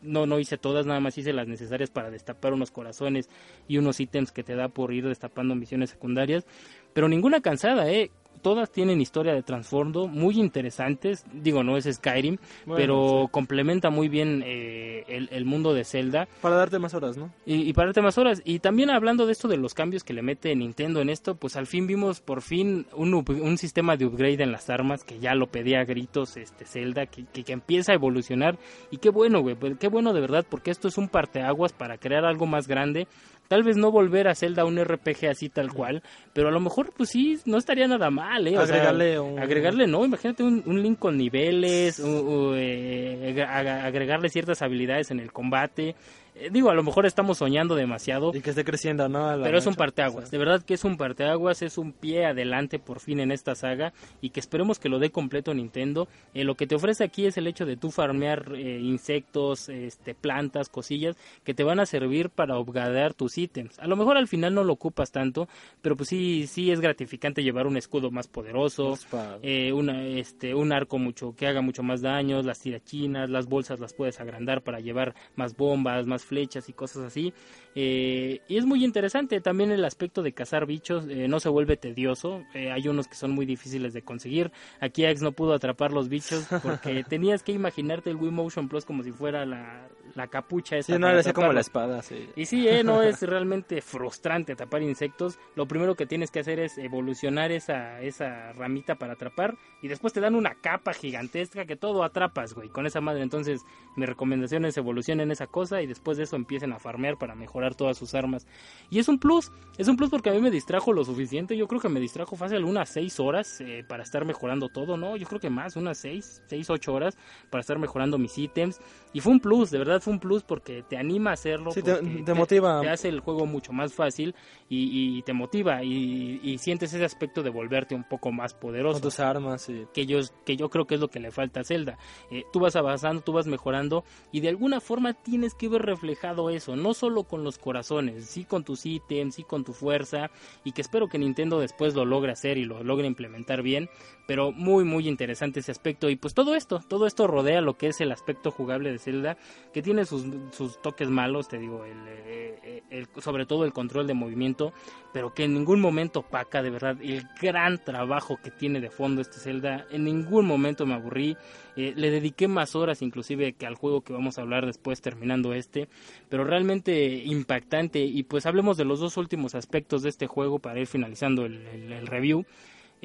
No, no hice todas, nada más hice las necesarias para destapar unos corazones y unos ítems que te da por ir destapando misiones secundarias. Pero ninguna cansada, ¿eh? Todas tienen historia de trasfondo muy interesantes. Digo, no es Skyrim, Bueno, pero sí. complementa muy bien eh, el, el mundo de Zelda. Para darte más horas, ¿no? Y, y para darte más horas. Y también hablando de esto de los cambios que le mete Nintendo en esto, pues al fin vimos por fin un, un sistema de upgrade en las armas que ya lo pedía a gritos este Zelda, que, que, que empieza a evolucionar. Y qué bueno, güey, pues, qué bueno de verdad, porque esto es un parteaguas para crear algo más grande. Tal vez no volver a Zelda un RPG así tal cual, pero a lo mejor pues sí, no estaría nada mal, ¿eh? O sea, Agregarle un- agregarle, no, imagínate un, un link con niveles, u- u- eh, ag- agregarle ciertas habilidades en el combate. Eh, digo, a lo mejor estamos soñando demasiado, Y que esté creciendo, ¿no? Pero es un parteaguas. De verdad que es un parteaguas, es un pie adelante por fin en esta saga y que esperemos que lo dé completo Nintendo. Eh, lo que te ofrece aquí es el hecho de tú farmear eh, insectos, este, plantas, cosillas que te van a servir para upgradear tus ítems. A lo mejor al final no lo ocupas tanto, pero pues sí, sí es gratificante llevar un escudo más poderoso, eh, una, este, un arco mucho que haga mucho más daños, las tirachinas, las bolsas las puedes agrandar para llevar más bombas, más flechas y cosas así. Eh, y es muy interesante también el aspecto de cazar bichos, eh, no se vuelve tedioso, eh, hay unos que son muy difíciles de conseguir. Aquí Ax no pudo atrapar los bichos porque tenías que imaginarte el Wii Motion Plus como si fuera la, la capucha esa. Sí, no, como la espada, sí. Y sí, eh, no es realmente frustrante atrapar insectos. Lo primero que tienes que hacer es evolucionar esa, esa ramita para atrapar. Y después te dan una capa gigantesca que todo atrapas, güey, con esa madre. Entonces, mi recomendación es evolucionen esa cosa y después de eso empiecen a farmear para mejorar todas sus armas. Y es un plus, es un plus porque a mí me distrajo lo suficiente. Yo creo que me distrajo fácil unas 6 horas eh, para estar mejorando todo, ¿no? Yo creo que más, unas 6, 6, 8 horas para estar mejorando mis ítems. Y fue un plus, de verdad fue un plus porque te anima a hacerlo. Sí, te, te motiva. te hace el juego mucho más fácil y, y te motiva y, y sientes ese aspecto de volverte un poco más con poderoso tus armas y... que yo, que yo creo que es lo que le falta a Zelda. Eh, tú vas avanzando, tú vas mejorando y de alguna forma tienes que ver reflejado eso, no solo con los corazones, sí con tus ítems, sí con tu fuerza y que espero que Nintendo después lo logre hacer y lo logre implementar bien, pero muy muy interesante ese aspecto y pues todo esto, todo esto rodea lo que es el aspecto jugable de Zelda, que tiene sus, sus toques malos, te digo, el, eh, el- sobre todo el control de movimiento, pero que en ningún momento opaca de verdad el gran trabajo que tiene de fondo este Zelda. En ningún momento me aburrí. Eh, le dediqué más horas inclusive que al juego que vamos a hablar después terminando este. Pero realmente impactante. Y pues hablemos de los dos últimos aspectos de este juego para ir finalizando el, el- el review.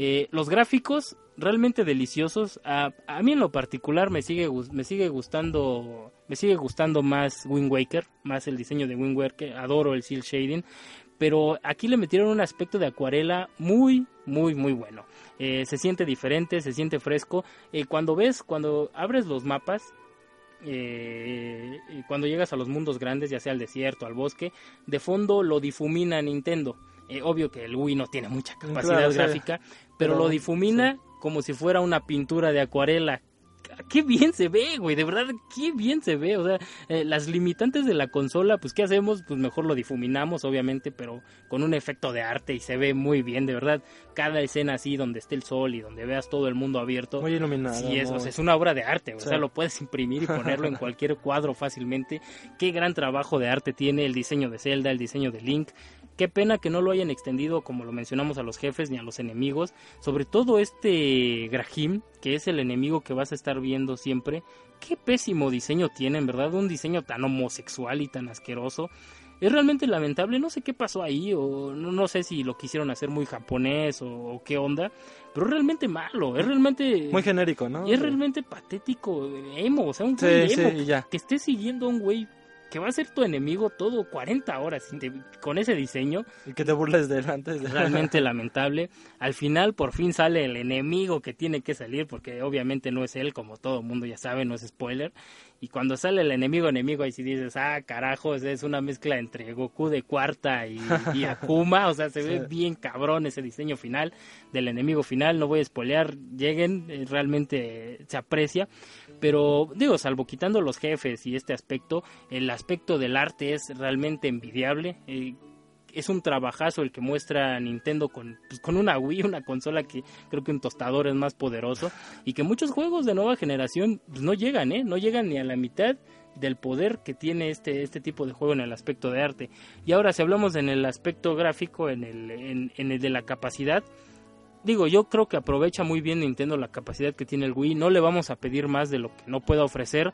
Eh, los gráficos realmente deliciosos. A, a mí en lo particular me sigue me sigue gustando me sigue gustando más Wind Waker, más el diseño de Wind Waker. Adoro el seal shading, pero aquí le metieron un aspecto de acuarela muy muy muy bueno. Eh, se siente diferente, se siente fresco. Eh, cuando ves, cuando abres los mapas, eh, cuando llegas a los mundos grandes, ya sea al desierto, al bosque, de fondo lo difumina Nintendo. Eh, obvio que el Wii no tiene mucha capacidad Claro, sí. gráfica, pero, Pero, lo difumina como si fuera una pintura de acuarela. Qué bien se ve, güey, de verdad, qué bien se ve. O sea, eh, las limitantes de la consola, pues, ¿qué hacemos? Pues mejor lo difuminamos, obviamente, pero con un efecto de arte y se ve muy bien, de verdad. Cada escena así, donde esté el sol y donde veas todo el mundo abierto. Muy iluminado. Sí, es, o muy- sea, es una obra de arte, o Sí. sea, lo puedes imprimir y ponerlo en cualquier cuadro fácilmente. Qué gran trabajo de arte tiene el diseño de Zelda, el diseño de Link. Qué pena que no lo hayan extendido, como lo mencionamos, a los jefes ni a los enemigos. Sobre todo este Grahim, que es el enemigo que vas a estar viendo siempre. Qué pésimo diseño tiene, en verdad, un diseño tan homosexual y tan asqueroso. Es realmente lamentable, no sé qué pasó ahí, o no, no sé si lo quisieron hacer muy japonés o, o qué onda, pero es realmente malo, es realmente... Muy genérico, ¿no? Y es realmente patético, emo, o sea, un güey sí, emo ya. que estés siguiendo a un güey que va a ser tu enemigo todo 40 horas con ese diseño, Y que te burles de él antes. de- realmente lamentable. Al final por fin sale el enemigo que tiene que salir, porque obviamente no es él, como todo mundo ya sabe, no es spoiler. Y cuando sale el enemigo enemigo, ahí sí dices, ah, carajo, es- una mezcla entre Goku de cuarta y, y Akuma, o sea, se ve bien cabrón ese diseño final del enemigo final, no voy a spoilear, lleguen, eh, realmente se aprecia. Pero digo, salvo quitando los jefes y este aspecto, el aspecto del arte es realmente envidiable. eh, es un trabajazo el que muestra Nintendo con, pues, con una Wii, una consola que creo que un tostador es más poderoso y que muchos juegos de nueva generación pues, no llegan, ¿eh? No llegan ni a la mitad del poder que tiene este, este tipo de juego en el aspecto de arte. Y ahora si hablamos en el aspecto gráfico, en el, en, en el de la capacidad, digo, yo creo que aprovecha muy bien Nintendo la capacidad que tiene el Wii. No le vamos a pedir más de lo que no pueda ofrecer.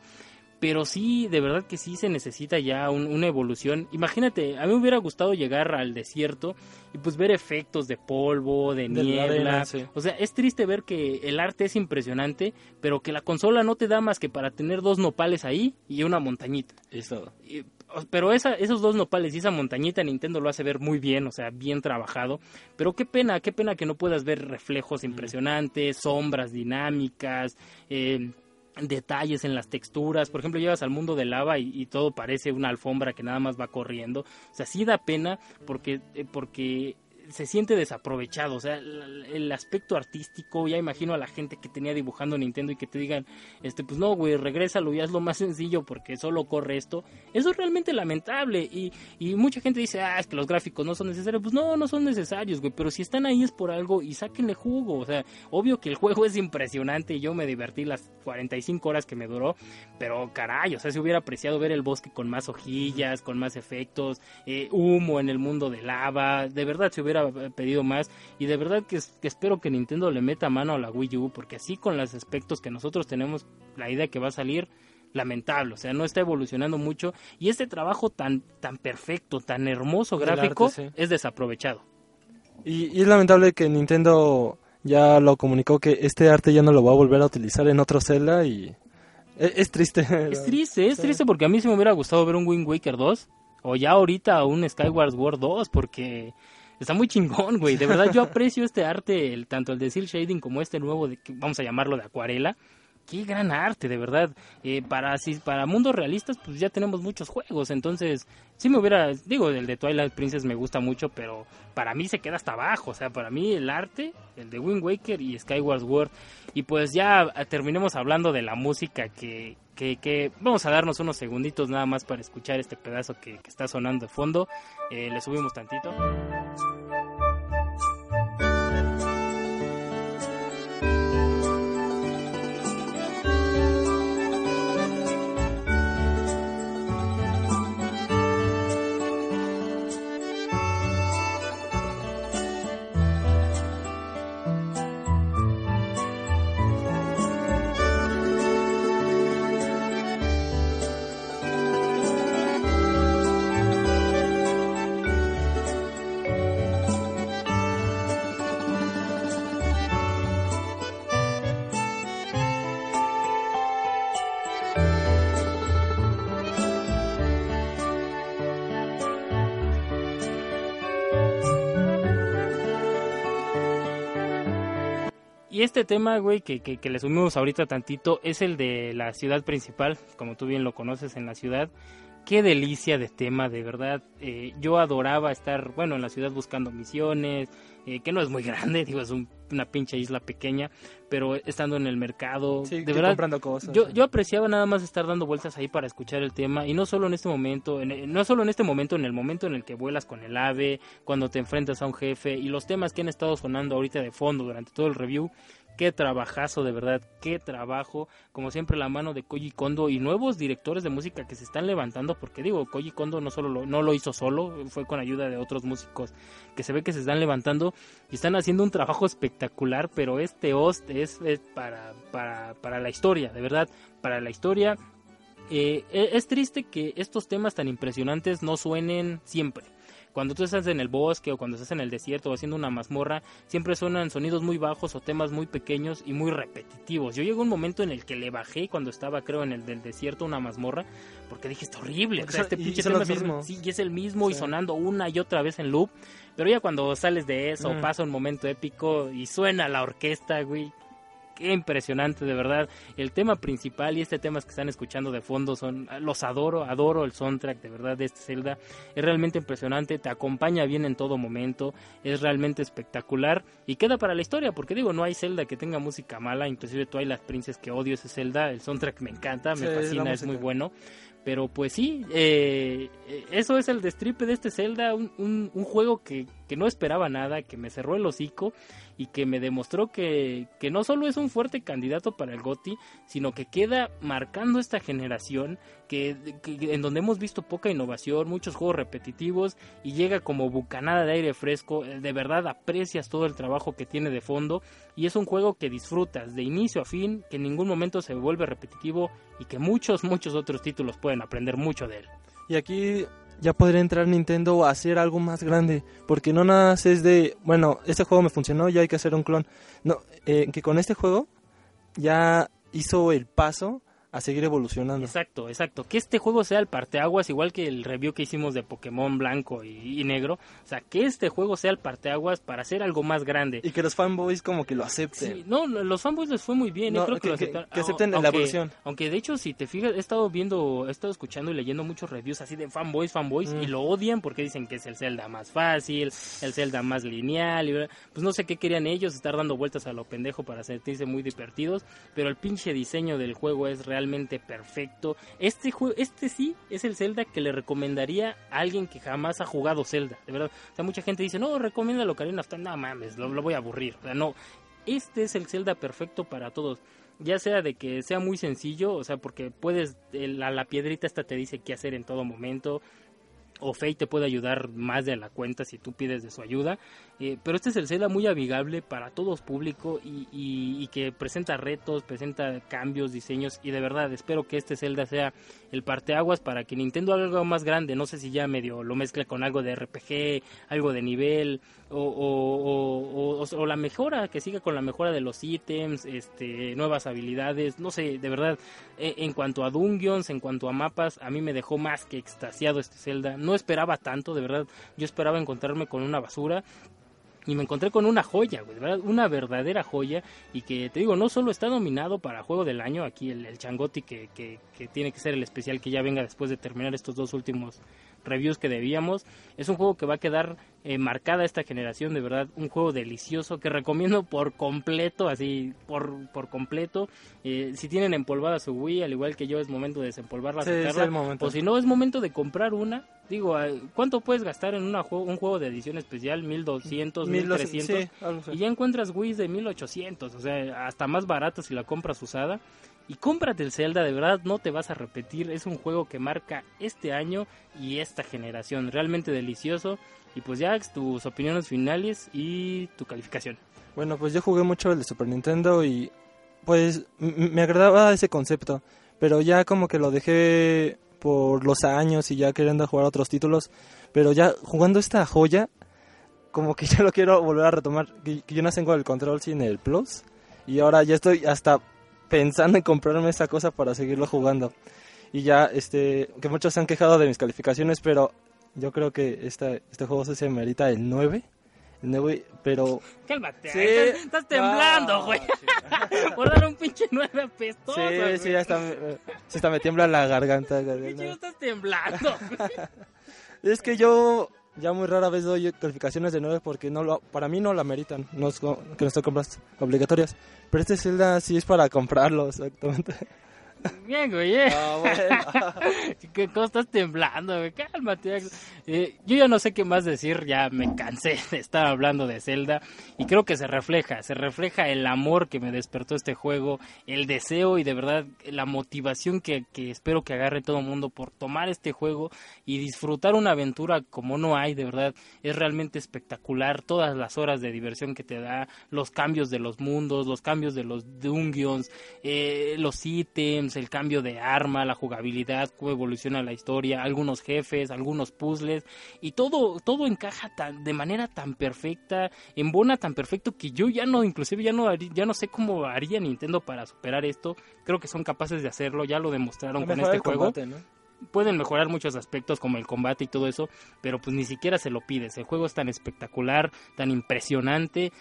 Pero sí, de verdad que sí se necesita ya un- una evolución. Imagínate, a mí me hubiera gustado llegar al desierto y pues ver efectos de polvo, de, De la niebla. arena, sí. O sea, es triste ver que el arte es impresionante, pero que la consola no te da más que para tener dos nopales ahí y una montañita. Y es todo. Y- o- Pero esa, esos dos nopales y esa montañita Nintendo lo hace ver muy bien, o sea, bien trabajado. Pero qué pena, qué pena que no puedas ver reflejos impresionantes, sombras dinámicas, eh, detalles en las texturas. Por ejemplo, llegas al mundo de lava y, y todo parece una alfombra que nada más va corriendo. O sea, sí da pena porque, eh, porque se siente desaprovechado. O sea, el, el aspecto artístico, ya imagino a la gente que tenía dibujando Nintendo y que te digan, este, pues no, güey, regrésalo y hazlo más sencillo porque solo corre esto. Eso es realmente lamentable. Y, y mucha gente dice, ah, es que los gráficos no son necesarios. Pues no, no son necesarios, güey. Pero si están ahí es por algo y sáquenle jugo. O sea, obvio que el juego es impresionante y yo me divertí las 45 horas que me duró. Pero caray, o sea, si hubiera apreciado ver el bosque con más hojillas, con más efectos, eh, humo en el mundo de lava. De verdad, se hubiera eh, pedido más. Y de verdad que, es- que espero que Nintendo le meta mano a la Wii U. Porque así con los aspectos que nosotros tenemos, la idea que va a salir lamentable, o sea, no está evolucionando mucho y este trabajo tan tan perfecto, tan hermoso gráfico arte, sí. es desaprovechado. Y, y es lamentable que Nintendo ya lo comunicó que este arte ya no lo va a volver a utilizar en otro Zelda y e- es, triste. Es triste, es Sí. triste porque a mí sí me hubiera gustado ver un Wind Waker 2 o ya ahorita un Skyward Sword 2 porque está muy chingón, güey. De verdad yo aprecio este arte, el, tanto el de Seal Shading como este nuevo, de, vamos a llamarlo de acuarela. Qué gran arte, de verdad. Eh, para, si, para mundos realistas, pues ya tenemos muchos juegos. Entonces, sí me hubiera. Digo, el de Twilight Princess me gusta mucho, pero para mí se queda hasta abajo. O sea, para mí el arte, el de Wind Waker y Skyward Sword. Y pues ya eh, terminemos hablando de la música que, que, vamos a darnos unos segunditos nada más para escuchar este pedazo que, que está sonando de fondo. Eh, le subimos tantito. Y este tema, güey, que, que, que le sumimos ahorita tantito, es el de la ciudad principal, como tú bien lo conoces en la ciudad. Qué delicia de tema, de verdad. Eh, yo adoraba estar, bueno, en la ciudad buscando misiones, eh, que no es muy grande, digo, es un- una pinche isla pequeña, pero estando en el mercado, Sí, de verdad, comprando cosas. yo, yo apreciaba nada más estar dando vueltas ahí para escuchar el tema y no solo en este momento, en- no solo en este momento, en el momento en el que vuelas con el ave, cuando te enfrentas a un jefe y los temas que han estado sonando ahorita de fondo durante todo el review. Qué trabajazo, de verdad, qué trabajo. Como siempre, la mano de Koji Kondo y nuevos directores de música que se están levantando, porque digo, Koji Kondo no solo lo, no lo hizo solo, fue con ayuda de otros músicos que se ve que se están levantando y están haciendo un trabajo espectacular, pero este host es, para, para, para la historia, de verdad, para la historia. Eh, e- es triste que estos temas tan impresionantes no suenen siempre. Cuando tú estás en el bosque o cuando estás en el desierto o haciendo una mazmorra, siempre suenan sonidos muy bajos o temas muy pequeños y muy repetitivos. Yo llegó un momento en el que le bajé cuando estaba, creo, en el del desierto una mazmorra, porque dije, está horrible. O sea, este pinche tema es horrible". mismos. Sí, y es el mismo y sonando una y otra vez en loop. Pero ya cuando sales de eso, Mm. pasa un momento épico y suena la orquesta, güey. Qué impresionante, de verdad. El tema principal y este tema que están escuchando de fondo son, los adoro, adoro el soundtrack, de verdad, de este Zelda. Es realmente impresionante, te acompaña bien en todo momento, es realmente espectacular y queda para la historia, porque digo, no hay Zelda que tenga música mala, inclusive Twilight Princess que odio ese Zelda, el soundtrack me encanta, me Sí, fascina, es muy bueno. Pero pues sí, eh, eh, eso es el destripe de este Zelda, un, un- un juego que, que no esperaba nada, que me cerró el hocico y que me demostró que, que no solo es un fuerte candidato para el GOTY, sino que queda marcando esta generación que, que- en donde hemos visto poca innovación, muchos juegos repetitivos y llega como bucanada de aire fresco, eh, de verdad aprecias todo el trabajo que tiene de fondo y es un juego que disfrutas de inicio a fin, que en ningún momento se vuelve repetitivo y que muchos, muchos otros títulos pueden aprender mucho de él. Y aquí ya podría entrar Nintendo a hacer algo más grande, porque no nada más es de, bueno, este juego me funcionó, ya hay que hacer un clon. No, eh, que con este juego ya hizo el paso a seguir evolucionando. Exacto, exacto. Que este juego sea el parteaguas, igual que el review que hicimos de Pokémon blanco y, y negro. O sea, que este juego sea el parteaguas para hacer algo más grande. Y que los fanboys como que lo acepten. Sí, no, lo- los fanboys les fue muy bien. No, yo creo que, que- lo aceptaron. que acepten Au- la aunque- evolución. Aunque de hecho, si te fijas, he estado viendo, he estado escuchando y leyendo muchos reviews así de fanboys, fanboys, Mm. y lo odian porque dicen que es el Zelda más fácil, el Zelda más lineal. y pues no sé qué querían ellos, estar dando vueltas a lo pendejo para sentirse muy divertidos. Pero el pinche diseño del juego es perfecto. Este juego, este sí es el Zelda que le recomendaría a alguien que jamás ha jugado Zelda, de verdad. Mucha gente dice, no, recomiéndalo Karina of Time. No mames, lo, lo voy a aburrir. O sea, no. Este es el Zelda perfecto para todos. Ya sea de que sea muy sencillo, o sea, porque puedes, la, la piedrita esta te dice qué hacer en todo momento. O Fate te puede ayudar más de la cuenta si tú pides de su ayuda. Eh, pero este es el Zelda muy amigable para todos público y, y- que presenta retos, presenta cambios, diseños. Y de verdad espero que este Zelda sea el parteaguas para que Nintendo haga algo más grande. No sé si ya medio lo mezcla con algo de RPG, algo de nivel o, o- la mejora, que siga con la mejora de los ítems, este, nuevas habilidades. No sé, de verdad, eh, en cuanto a dungeons, en cuanto a mapas, a mí me dejó más que extasiado este Zelda. No esperaba tanto, de verdad. Yo esperaba encontrarme con una basura. Y me encontré con una joya, güey, verdad, una verdadera joya. Y que te digo, no solo está nominado para Juego del Año, aquí el, el Changotti, que, que, que tiene que ser el especial que ya venga después de terminar estos dos últimos reviews que debíamos. Es un juego que va a quedar eh, marcada esta generación, de verdad, un juego delicioso que recomiendo por completo, así, por, por completo. Eh, si tienen empolvada su Wii, al igual que yo, es momento de desempolvarla, Sí, es sacarla. el momento. O si no, es momento de comprar una. Digo, eh, ¿cuánto puedes gastar en una jue- un juego de edición especial? 1200, Mil dos- 1300. sí. Y ya encuentras Wii de 1800, o sea, hasta más barato si la compras usada. Y cómprate el Zelda, de verdad no te vas a repetir. Es un juego que marca este año y esta generación. Realmente delicioso. Y pues ya tus opiniones finales y tu calificación. Bueno, pues yo jugué mucho el de Super Nintendo y pues me agradaba ese concepto, pero ya como que lo dejé por los años y ya queriendo jugar otros títulos, pero ya jugando esta joya, como que ya lo quiero volver a retomar, que yo no tengo el control sin el Plus y ahora ya estoy hasta pensando en comprarme esta cosa para seguirlo jugando. Y ya, este, que muchos se han quejado de mis calificaciones, pero yo creo que esta, este juego se merita el 9. en el Wii, pero Cálmate, Sí. estás, estás temblando, güey. sí. Por dar un pinche nueve apestoso, Sí, güey. sí, ya está, me- sí, está me tiembla la garganta. No estás temblando. Es que yo ya muy rara vez doy calificaciones de 9 porque no lo, para mí no la meritan, no es que no son compras obligatorias. Pero este Zelda sí es para comprarlo, exactamente. Bien, güey. eh. Ah, bueno. ¿Qué cosa estás temblando, güey? Cálmate. Eh, yo ya no sé qué más decir, ya me cansé de estar hablando de Zelda y creo que se refleja, se refleja el amor que me despertó este juego, el deseo y de verdad la motivación que, que espero que agarre todo el mundo por tomar este juego y disfrutar una aventura como no hay, de verdad, es realmente espectacular, todas las horas de diversión que te da, los cambios de los mundos, los cambios de los dungeons, eh, los ítems, el cambio de arma, la jugabilidad, cómo evoluciona la historia, algunos jefes, algunos puzzles y todo todo encaja tan, de manera tan perfecta, embona tan perfecto que yo ya no inclusive ya no ya no sé cómo haría Nintendo para superar esto. Creo que son capaces de hacerlo, ya lo demostraron con este juego combate, ¿no? pueden mejorar muchos aspectos como el combate y todo eso, pero pues ni siquiera se lo pides. El juego es tan espectacular, tan impresionante,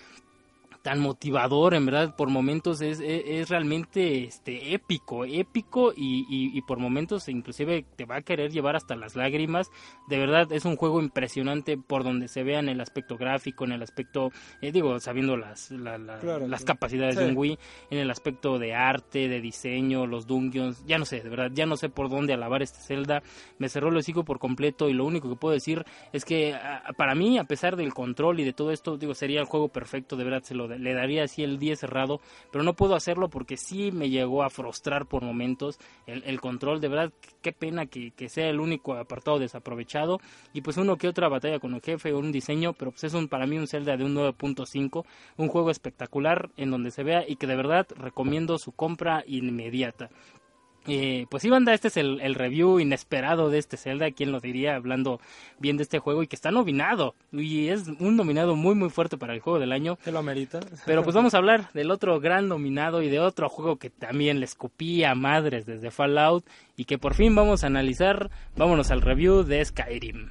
tan motivador, en verdad, por momentos es, es, es realmente este épico, épico y, y, y por momentos inclusive te va a querer llevar hasta las lágrimas. De verdad es un juego impresionante por donde se vea en el aspecto gráfico, en el aspecto, eh, digo, sabiendo las, la- la- Claro, las sí. capacidades de Sí. un Wii, en el aspecto de arte, de diseño, los dungeons, ya no sé, de verdad, ya no sé por dónde alabar este Zelda, me cerró el hocico por completo y lo único que puedo decir es que a- para mí, a pesar del control y de todo esto, digo, sería el juego perfecto, de verdad, se lo le daría así el 10 cerrado, pero no puedo hacerlo porque sí me llegó a frustrar por momentos el, el control, de verdad, qué pena que, que sea el único apartado desaprovechado y pues uno que otra batalla con el jefe o un diseño, pero pues es un, para mí un Zelda de un 9.5, un juego espectacular en donde se vea y que de verdad recomiendo su compra inmediata. Eh, pues sí, banda, este es el, el review inesperado de este Zelda, quién lo diría, hablando bien de este juego y que está nominado. Y es un nominado muy muy fuerte para el juego del año. ¿Qué lo amerita? Pero pues vamos a hablar del otro gran nominado y de otro juego que también le escupía a madres desde Fallout y que por fin vamos a analizar. Vámonos al review de Skyrim.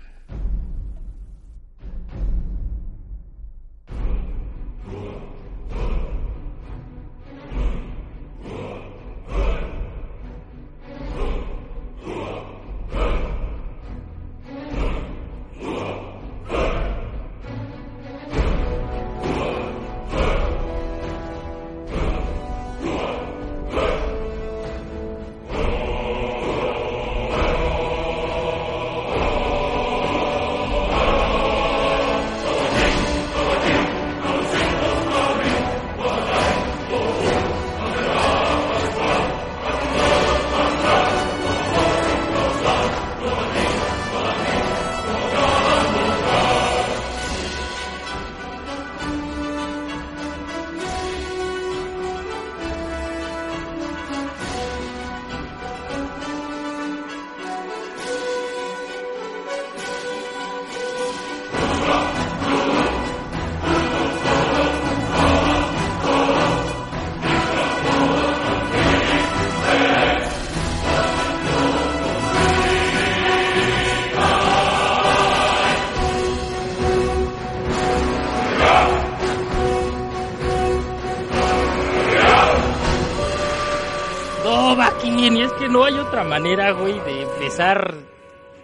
Manera, güey, de empezar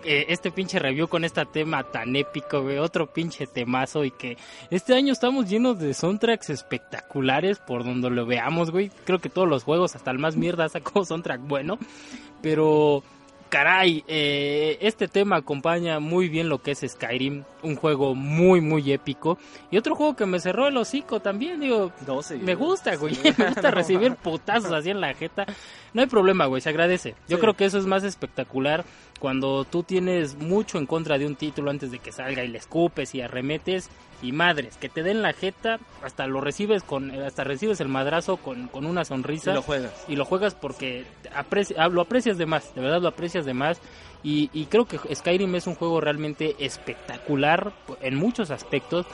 eh, este pinche review con este tema tan épico, güey, otro pinche temazo y que este año estamos llenos de soundtracks espectaculares por donde lo veamos, güey. Creo que todos los juegos, hasta el más mierda, sacó soundtrack bueno, pero caray, eh, este tema acompaña muy bien lo que es Skyrim, un juego muy, muy épico. Y otro juego que me cerró el hocico también, digo, 12. me gusta, güey. Me gusta recibir putazos así en la jeta. No hay problema, güey, se agradece. Yo Sí. creo que eso es más espectacular cuando tú tienes mucho en contra de un título antes de que salga y le escupes y arremetes y madres, que te den la jeta, hasta lo recibes con hasta recibes el madrazo con, con una sonrisa Y lo juegas. y lo juegas porque apreci- ah, lo aprecias de más, de verdad lo aprecias de más. Y, y creo que Skyrim es un juego realmente espectacular en muchos aspectos.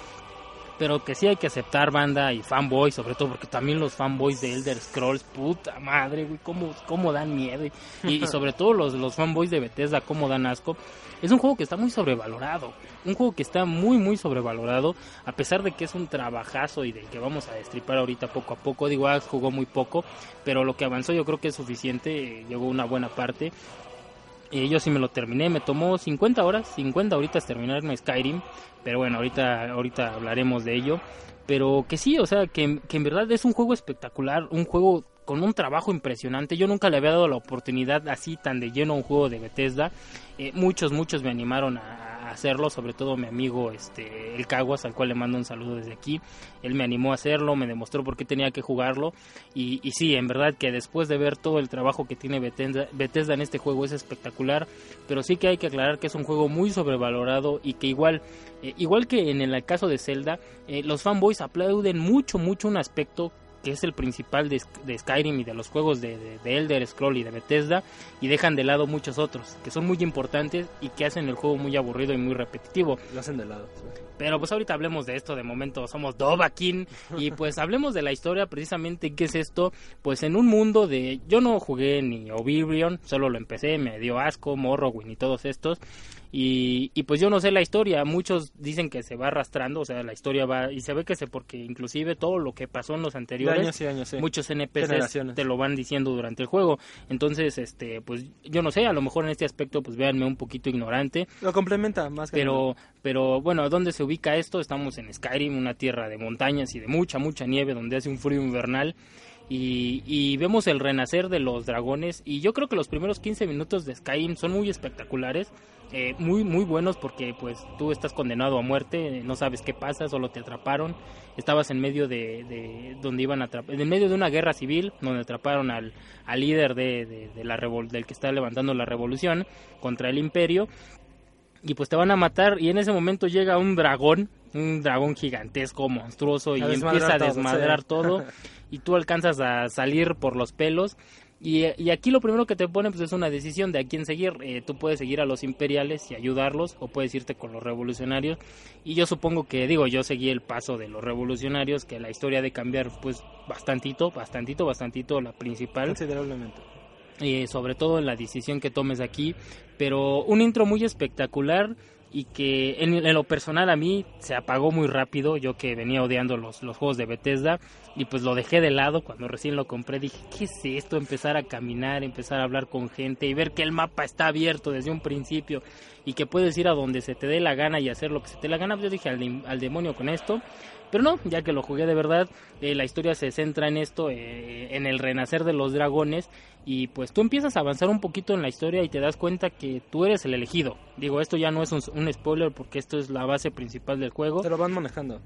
Pero que sí hay que aceptar banda y fanboys, sobre todo porque también los fanboys de Elder Scrolls, puta madre, güey, cómo, cómo dan miedo. Y, sobre todo los, los fanboys de Bethesda, cómo dan asco. Es un juego que está muy sobrevalorado, un juego que está muy, muy sobrevalorado, a pesar de que es un trabajazo y de que vamos a destripar ahorita poco a poco. Digo, Axe jugó muy poco, pero lo que avanzó yo creo que es suficiente, eh, llegó una buena parte. Eh, yo sí me lo terminé, me tomó 50 horas, 50 horitas terminarme Skyrim, pero bueno, ahorita, ahorita hablaremos de ello. Pero que sí, o sea, que, que en verdad es un juego espectacular, un juego con un trabajo impresionante. Yo nunca le había dado la oportunidad así tan de lleno a un juego de Bethesda. Eh, muchos, muchos me animaron a hacerlo, sobre todo mi amigo este el Caguas, al cual le mando un saludo desde aquí. Él me animó a hacerlo, me demostró por qué tenía que jugarlo. Y, sí, en verdad que después de ver todo el trabajo que tiene Bethesda, Bethesda en este juego es espectacular. Pero sí que hay que aclarar que es un juego muy sobrevalorado y que igual, eh, igual que en el caso de Zelda, eh, los fanboys aplauden mucho, mucho un aspecto que es el principal de, Skyrim y de los juegos de, de, de, Elder Scroll y de Bethesda y dejan de lado muchos otros que son muy importantes y que hacen el juego muy aburrido y muy repetitivo. Lo hacen de lado. Sí. Pero pues ahorita hablemos de esto, de momento somos Dovakin y pues hablemos de la historia precisamente, ¿qué es esto? Pues en un mundo de... Yo no jugué ni Oblivion, solo lo empecé, me dio asco, Morrowind y todos estos. Y, y, pues yo no sé la historia, muchos dicen que se va arrastrando, o sea, la historia va, y se ve que se, porque inclusive todo lo que pasó en los anteriores, años y años, sí. muchos NPCs te lo van diciendo durante el juego, entonces, este, pues yo no sé, a lo mejor en este aspecto, pues véanme un poquito ignorante. Lo complementa más que Pero, nada. pero bueno, ¿dónde se ubica esto? Estamos en Skyrim, una tierra de montañas y de mucha, mucha nieve, donde hace un frío invernal. Y, vemos el renacer de los dragones y yo creo que los primeros 15 minutos de Skyrim son muy espectaculares, eh, muy muy buenos porque pues tú estás condenado a muerte, no sabes qué pasa, solo te atraparon, estabas en medio de, de donde iban a en medio de una guerra civil donde atraparon al, líder de, de, de la revol del que está levantando la revolución contra el imperio y pues te van a matar y en ese momento llega un dragón, un dragón gigantesco, monstruoso y empieza a desmadrar todo, y tú alcanzas a salir por los pelos. Y, y, aquí lo primero que te pone pues, es una decisión de a quién seguir. Eh, tú puedes seguir a los imperiales y ayudarlos o puedes irte con los revolucionarios. Y yo supongo que, digo, yo seguí el paso de los revolucionarios, que la historia de cambiar pues bastantito, bastantito, bastantito la principal. Considerablemente. Eh, sobre todo en la decisión que tomes aquí. Pero un intro muy espectacular y que en, lo personal a mí se apagó muy rápido, yo que venía odiando los, los juegos de Bethesda y pues lo dejé de lado cuando recién lo compré, dije, ¿qué es esto? Empezar a caminar, empezar a hablar con gente y ver que el mapa está abierto desde un principio y que puedes ir a donde se te dé la gana y hacer lo que se te dé la gana, pues yo dije al, al demonio con esto. Pero no, ya que lo jugué de verdad, eh, la historia se centra en esto, eh, en el renacer de los dragones y pues tú empiezas a avanzar un poquito en la historia y te das cuenta que tú eres el elegido. Digo, esto ya no es un, un spoiler porque esto es la base principal del juego. Te lo van manejando.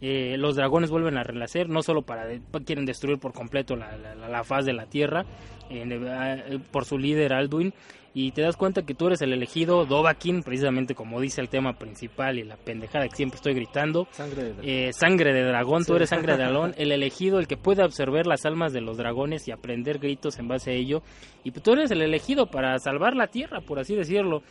Eh, los dragones vuelven a renacer, no solo para de, quieren destruir por completo la, la, la faz de la tierra eh, por su líder Alduin y te das cuenta que tú eres el elegido Dovakin, precisamente como dice el tema principal y la pendejada que siempre estoy gritando. Sangre de dragón. Eh, sangre de dragón, sí. tú eres sangre de dragón, el elegido, el que puede absorber las almas de los dragones y aprender gritos en base a ello. Y tú eres el elegido para salvar la tierra, por así decirlo.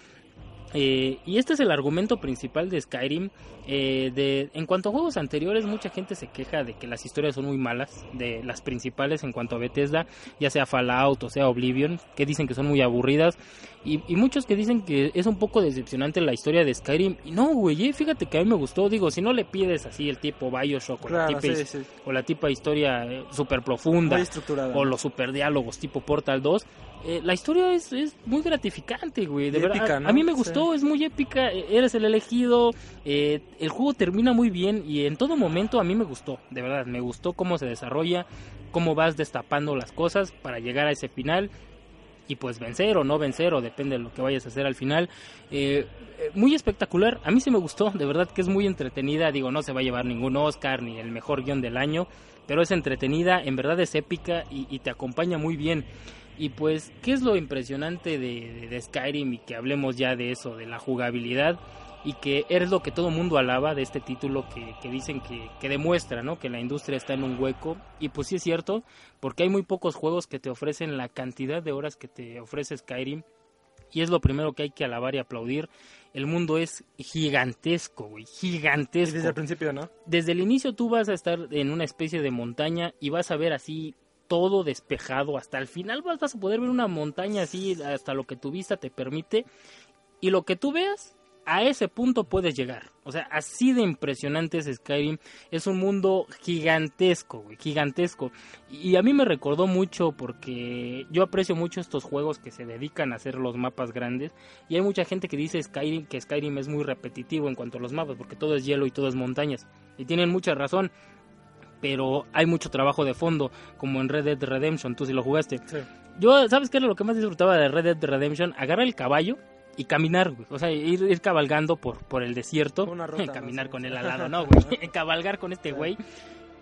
Eh, y este es el argumento principal de Skyrim. Eh, de, en cuanto a juegos anteriores, mucha gente se queja de que las historias son muy malas, de las principales en cuanto a Bethesda, ya sea Fallout o sea Oblivion, que dicen que son muy aburridas. Y, y muchos que dicen que es un poco decepcionante la historia de Skyrim. Y no, güey, eh, fíjate que a mí me gustó. Digo, si no le pides así el tipo Bioshock o, claro, la, tipa, sí, sí. o la tipa historia eh, súper profunda, o los super diálogos tipo Portal 2, eh, la historia es, es, muy gratificante, güey. De verdad, épica, ¿no? a, mí me gustó, sí. es muy épica. Eres el elegido. Eh, el juego termina muy bien y en todo momento a mí me gustó. De verdad, me gustó cómo se desarrolla, cómo vas destapando las cosas para llegar a ese final y pues vencer o no vencer o depende de lo que vayas a hacer al final. Eh, muy espectacular, a mí sí me gustó, de verdad que es muy entretenida, digo, no se va a llevar ningún Oscar ni el mejor guion del año, pero es entretenida, en verdad es épica y, y te acompaña muy bien. Y pues, ¿qué es lo impresionante de, Skyrim y que hablemos ya de eso, de la jugabilidad? Y que es lo que todo el mundo alaba de este título que, que dicen que, que, demuestra, ¿no? Que la industria está en un hueco. Y pues sí es cierto, porque hay muy pocos juegos que te ofrecen la cantidad de horas que te ofrece Skyrim y es lo primero que hay que alabar y aplaudir. El mundo es gigantesco, güey, Y gigantesco. desde el principio, ¿no? Desde el inicio tú vas a estar en una especie de montaña y vas a ver así todo despejado. Hasta el final vas, a poder ver una montaña así hasta lo que tu vista te permite. Y lo que tú veas, a ese punto puedes llegar. O sea, así de impresionante es Skyrim. Es un mundo gigantesco, gigantesco. Y a mí me recordó mucho porque yo aprecio mucho estos juegos que se dedican a hacer los mapas grandes. Y hay mucha gente que dice Skyrim, que Skyrim es muy repetitivo en cuanto a los mapas, porque todo es hielo y todo es montañas. Y tienen mucha razón. Pero hay mucho trabajo de fondo, como en Red Dead Redemption, tú si lo jugaste. Sí. Yo, ¿sabes qué era lo que más disfrutaba de Red Dead Redemption? Agarrar el caballo y caminar, güey. O sea, ir, ir cabalgando por, por el desierto. Una ruta, ¿no? caminar Sí. con él al lado, no, güey. cabalgar con este güey.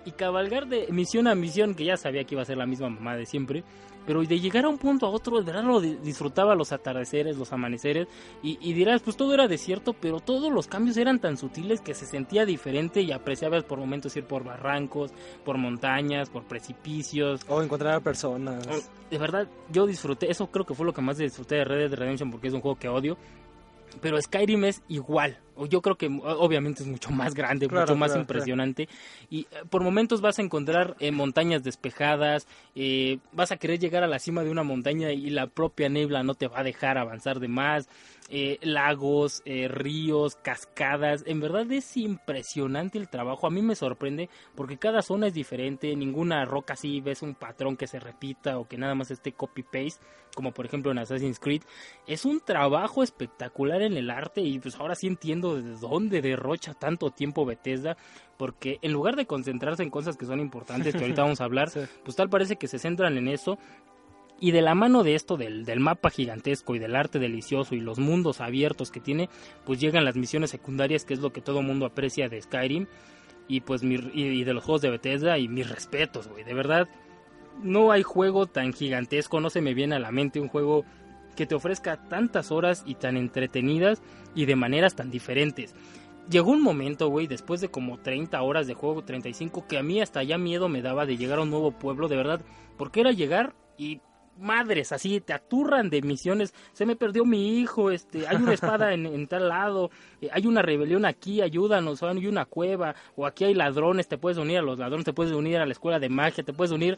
Y cabalgar de misión a misión, que ya sabía que iba a ser la misma mamá de siempre. Pero de llegar a un punto a otro, de verdad lo di- disfrutaba los atardeceres, los amaneceres. Y, y dirás, pues todo era desierto, pero todos los cambios eran tan sutiles que se sentía diferente y apreciabas por momentos ir por barrancos, por montañas, por precipicios. O encontrar a personas. De verdad, yo disfruté, eso creo que fue lo que más disfruté de Red Dead Redemption porque es un juego que odio. Pero Skyrim es igual. Yo creo que obviamente es mucho más grande, Claro, mucho más claro, impresionante. Y eh, por momentos vas a encontrar eh, montañas despejadas, eh, vas a querer llegar a la cima de una montaña y la propia niebla no te va a dejar avanzar de más. Eh, lagos, ríos, cascadas. En verdad es impresionante el trabajo. A mí me sorprende porque cada zona es diferente. Ninguna roca así ves un patrón que se repita o que nada más esté copy-paste, como por ejemplo en Assassin's Creed. Es un trabajo espectacular en el arte y pues ahora sí entiendo de dónde derrocha tanto tiempo Bethesda. Porque en lugar de concentrarse en cosas que son importantes, que ahorita vamos a hablar, Sí. pues tal parece que se centran en eso. Y de la mano de esto, del, del mapa gigantesco y del arte delicioso y los mundos abiertos que tiene, pues llegan las misiones secundarias, que es lo que todo mundo aprecia de Skyrim. Y pues mi- y de los juegos de Bethesda y mis respetos, güey. De verdad, no hay juego tan gigantesco, no se me viene a la mente un juego que te ofrezca tantas horas y tan entretenidas y de maneras tan diferentes. Llegó un momento, güey, después de como 30 horas de juego, 35, que a mí hasta ya miedo me daba de llegar a un nuevo pueblo, de verdad, porque era llegar y madres, así te aturran de misiones, se me perdió mi hijo, este, hay una espada en, tal lado, eh, hay una rebelión aquí, ayúdanos, hay una cueva, o aquí hay ladrones, te puedes unir a los ladrones, te puedes unir a la escuela de magia, te puedes unir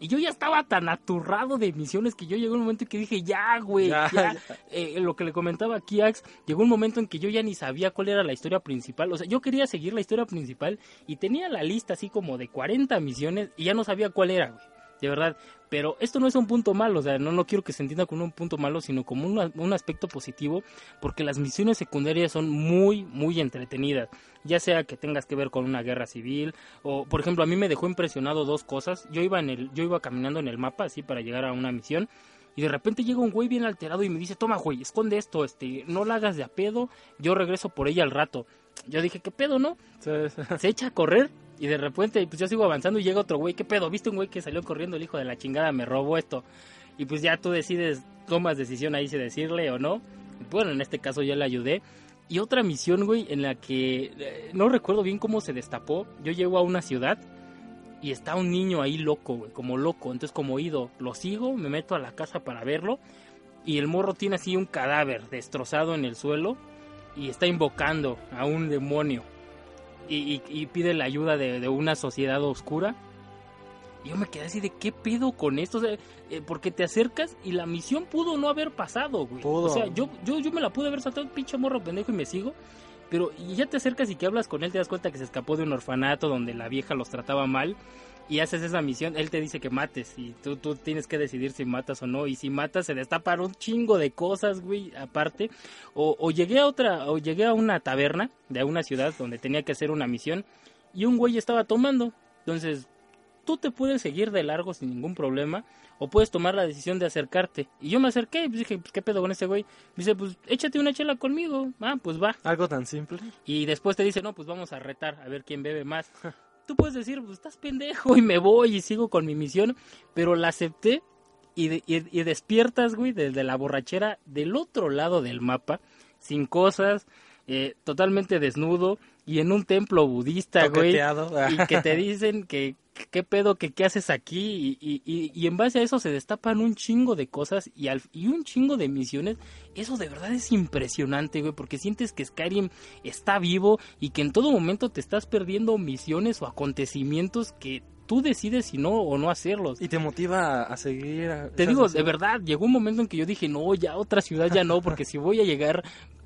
y yo ya estaba tan aturrado de misiones que yo llegó un momento en que dije, ya, güey, ya. Ya, Eh, lo que le comentaba aquí Ax, llegó un momento en que yo ya ni sabía cuál era la historia principal. O sea, yo quería seguir la historia principal y tenía la lista así como de 40 misiones y ya no sabía cuál era, güey. De verdad. Pero esto no es un punto malo, o sea, no, no quiero que se entienda como un punto malo, sino como una- un aspecto positivo, porque las misiones secundarias son muy, muy entretenidas. Ya sea que tengas que ver con una guerra civil, o por ejemplo, a mí me dejó impresionado dos cosas. Yo iba, en el, yo iba caminando en el mapa, así, para llegar a una misión, y de repente llega un güey bien alterado y me dice, toma güey, esconde esto, este, no la hagas de a pedo, yo regreso por ella al rato. Yo dije, ¿qué pedo, no? sí, sí. Se echa a correr y de repente, pues yo sigo avanzando y llega otro güey, ¿qué pedo? ¿Viste un güey que salió corriendo, el hijo de la chingada me robó esto? Y pues ya tú decides, tomas decisión ahí si decirle o no. Bueno, en este caso ya le ayudé. Y otra misión, güey, en la que eh, no recuerdo bien cómo se destapó. Yo llego a una ciudad y está un niño ahí loco, güey, como loco. Entonces, como oído, lo sigo, me meto a la casa para verlo. Y el morro tiene así un cadáver destrozado en el suelo y está invocando a un demonio. Y, y- y pide la ayuda de, de una sociedad oscura. Y yo me quedé así de qué pedo con esto, o sea, eh, porque te acercas y la misión pudo no haber pasado, güey. Pudo. O sea, yo, yo, yo me la pude haber saltado, pinche morro pendejo y me sigo. Pero y ya te acercas y que hablas con él, te das cuenta que se escapó de un orfanato donde la vieja los trataba mal. Y haces esa misión, él te dice que mates y tú, tú tienes que decidir si matas o no. Y si matas se destapan un chingo de cosas, güey, aparte. O, o llegué a otra, o llegué a una taberna de una ciudad donde tenía que hacer una misión y un güey estaba tomando. Entonces, tú te puedes seguir de largo sin ningún problema o puedes tomar la decisión de acercarte. Y yo me acerqué y pues dije, pues qué pedo con ese güey. Me dice, pues échate una chela conmigo. Ah, pues va. Algo tan simple. Y después te dice, no, pues vamos a retar a ver quién bebe más. Tú puedes decir, pues estás pendejo y me voy y sigo con mi misión, pero la acepté y, y despiertas, güey, desde la borrachera del otro lado del mapa, sin cosas, eh, totalmente desnudo y en un templo budista, güey. Y que te dicen que ¿qué pedo? ¿Qué, qué haces aquí? Y, y, y, en base a eso se destapan un chingo de cosas y, al, y un chingo de misiones. Eso de verdad es impresionante, güey, porque sientes que Skyrim está vivo y que en todo momento te estás perdiendo misiones o acontecimientos que tú decides si no o no hacerlos. Y te motiva a seguir. A te digo, de verdad, llegó un momento en que yo dije, no, ya otra ciudad ya no, porque si voy a llegar,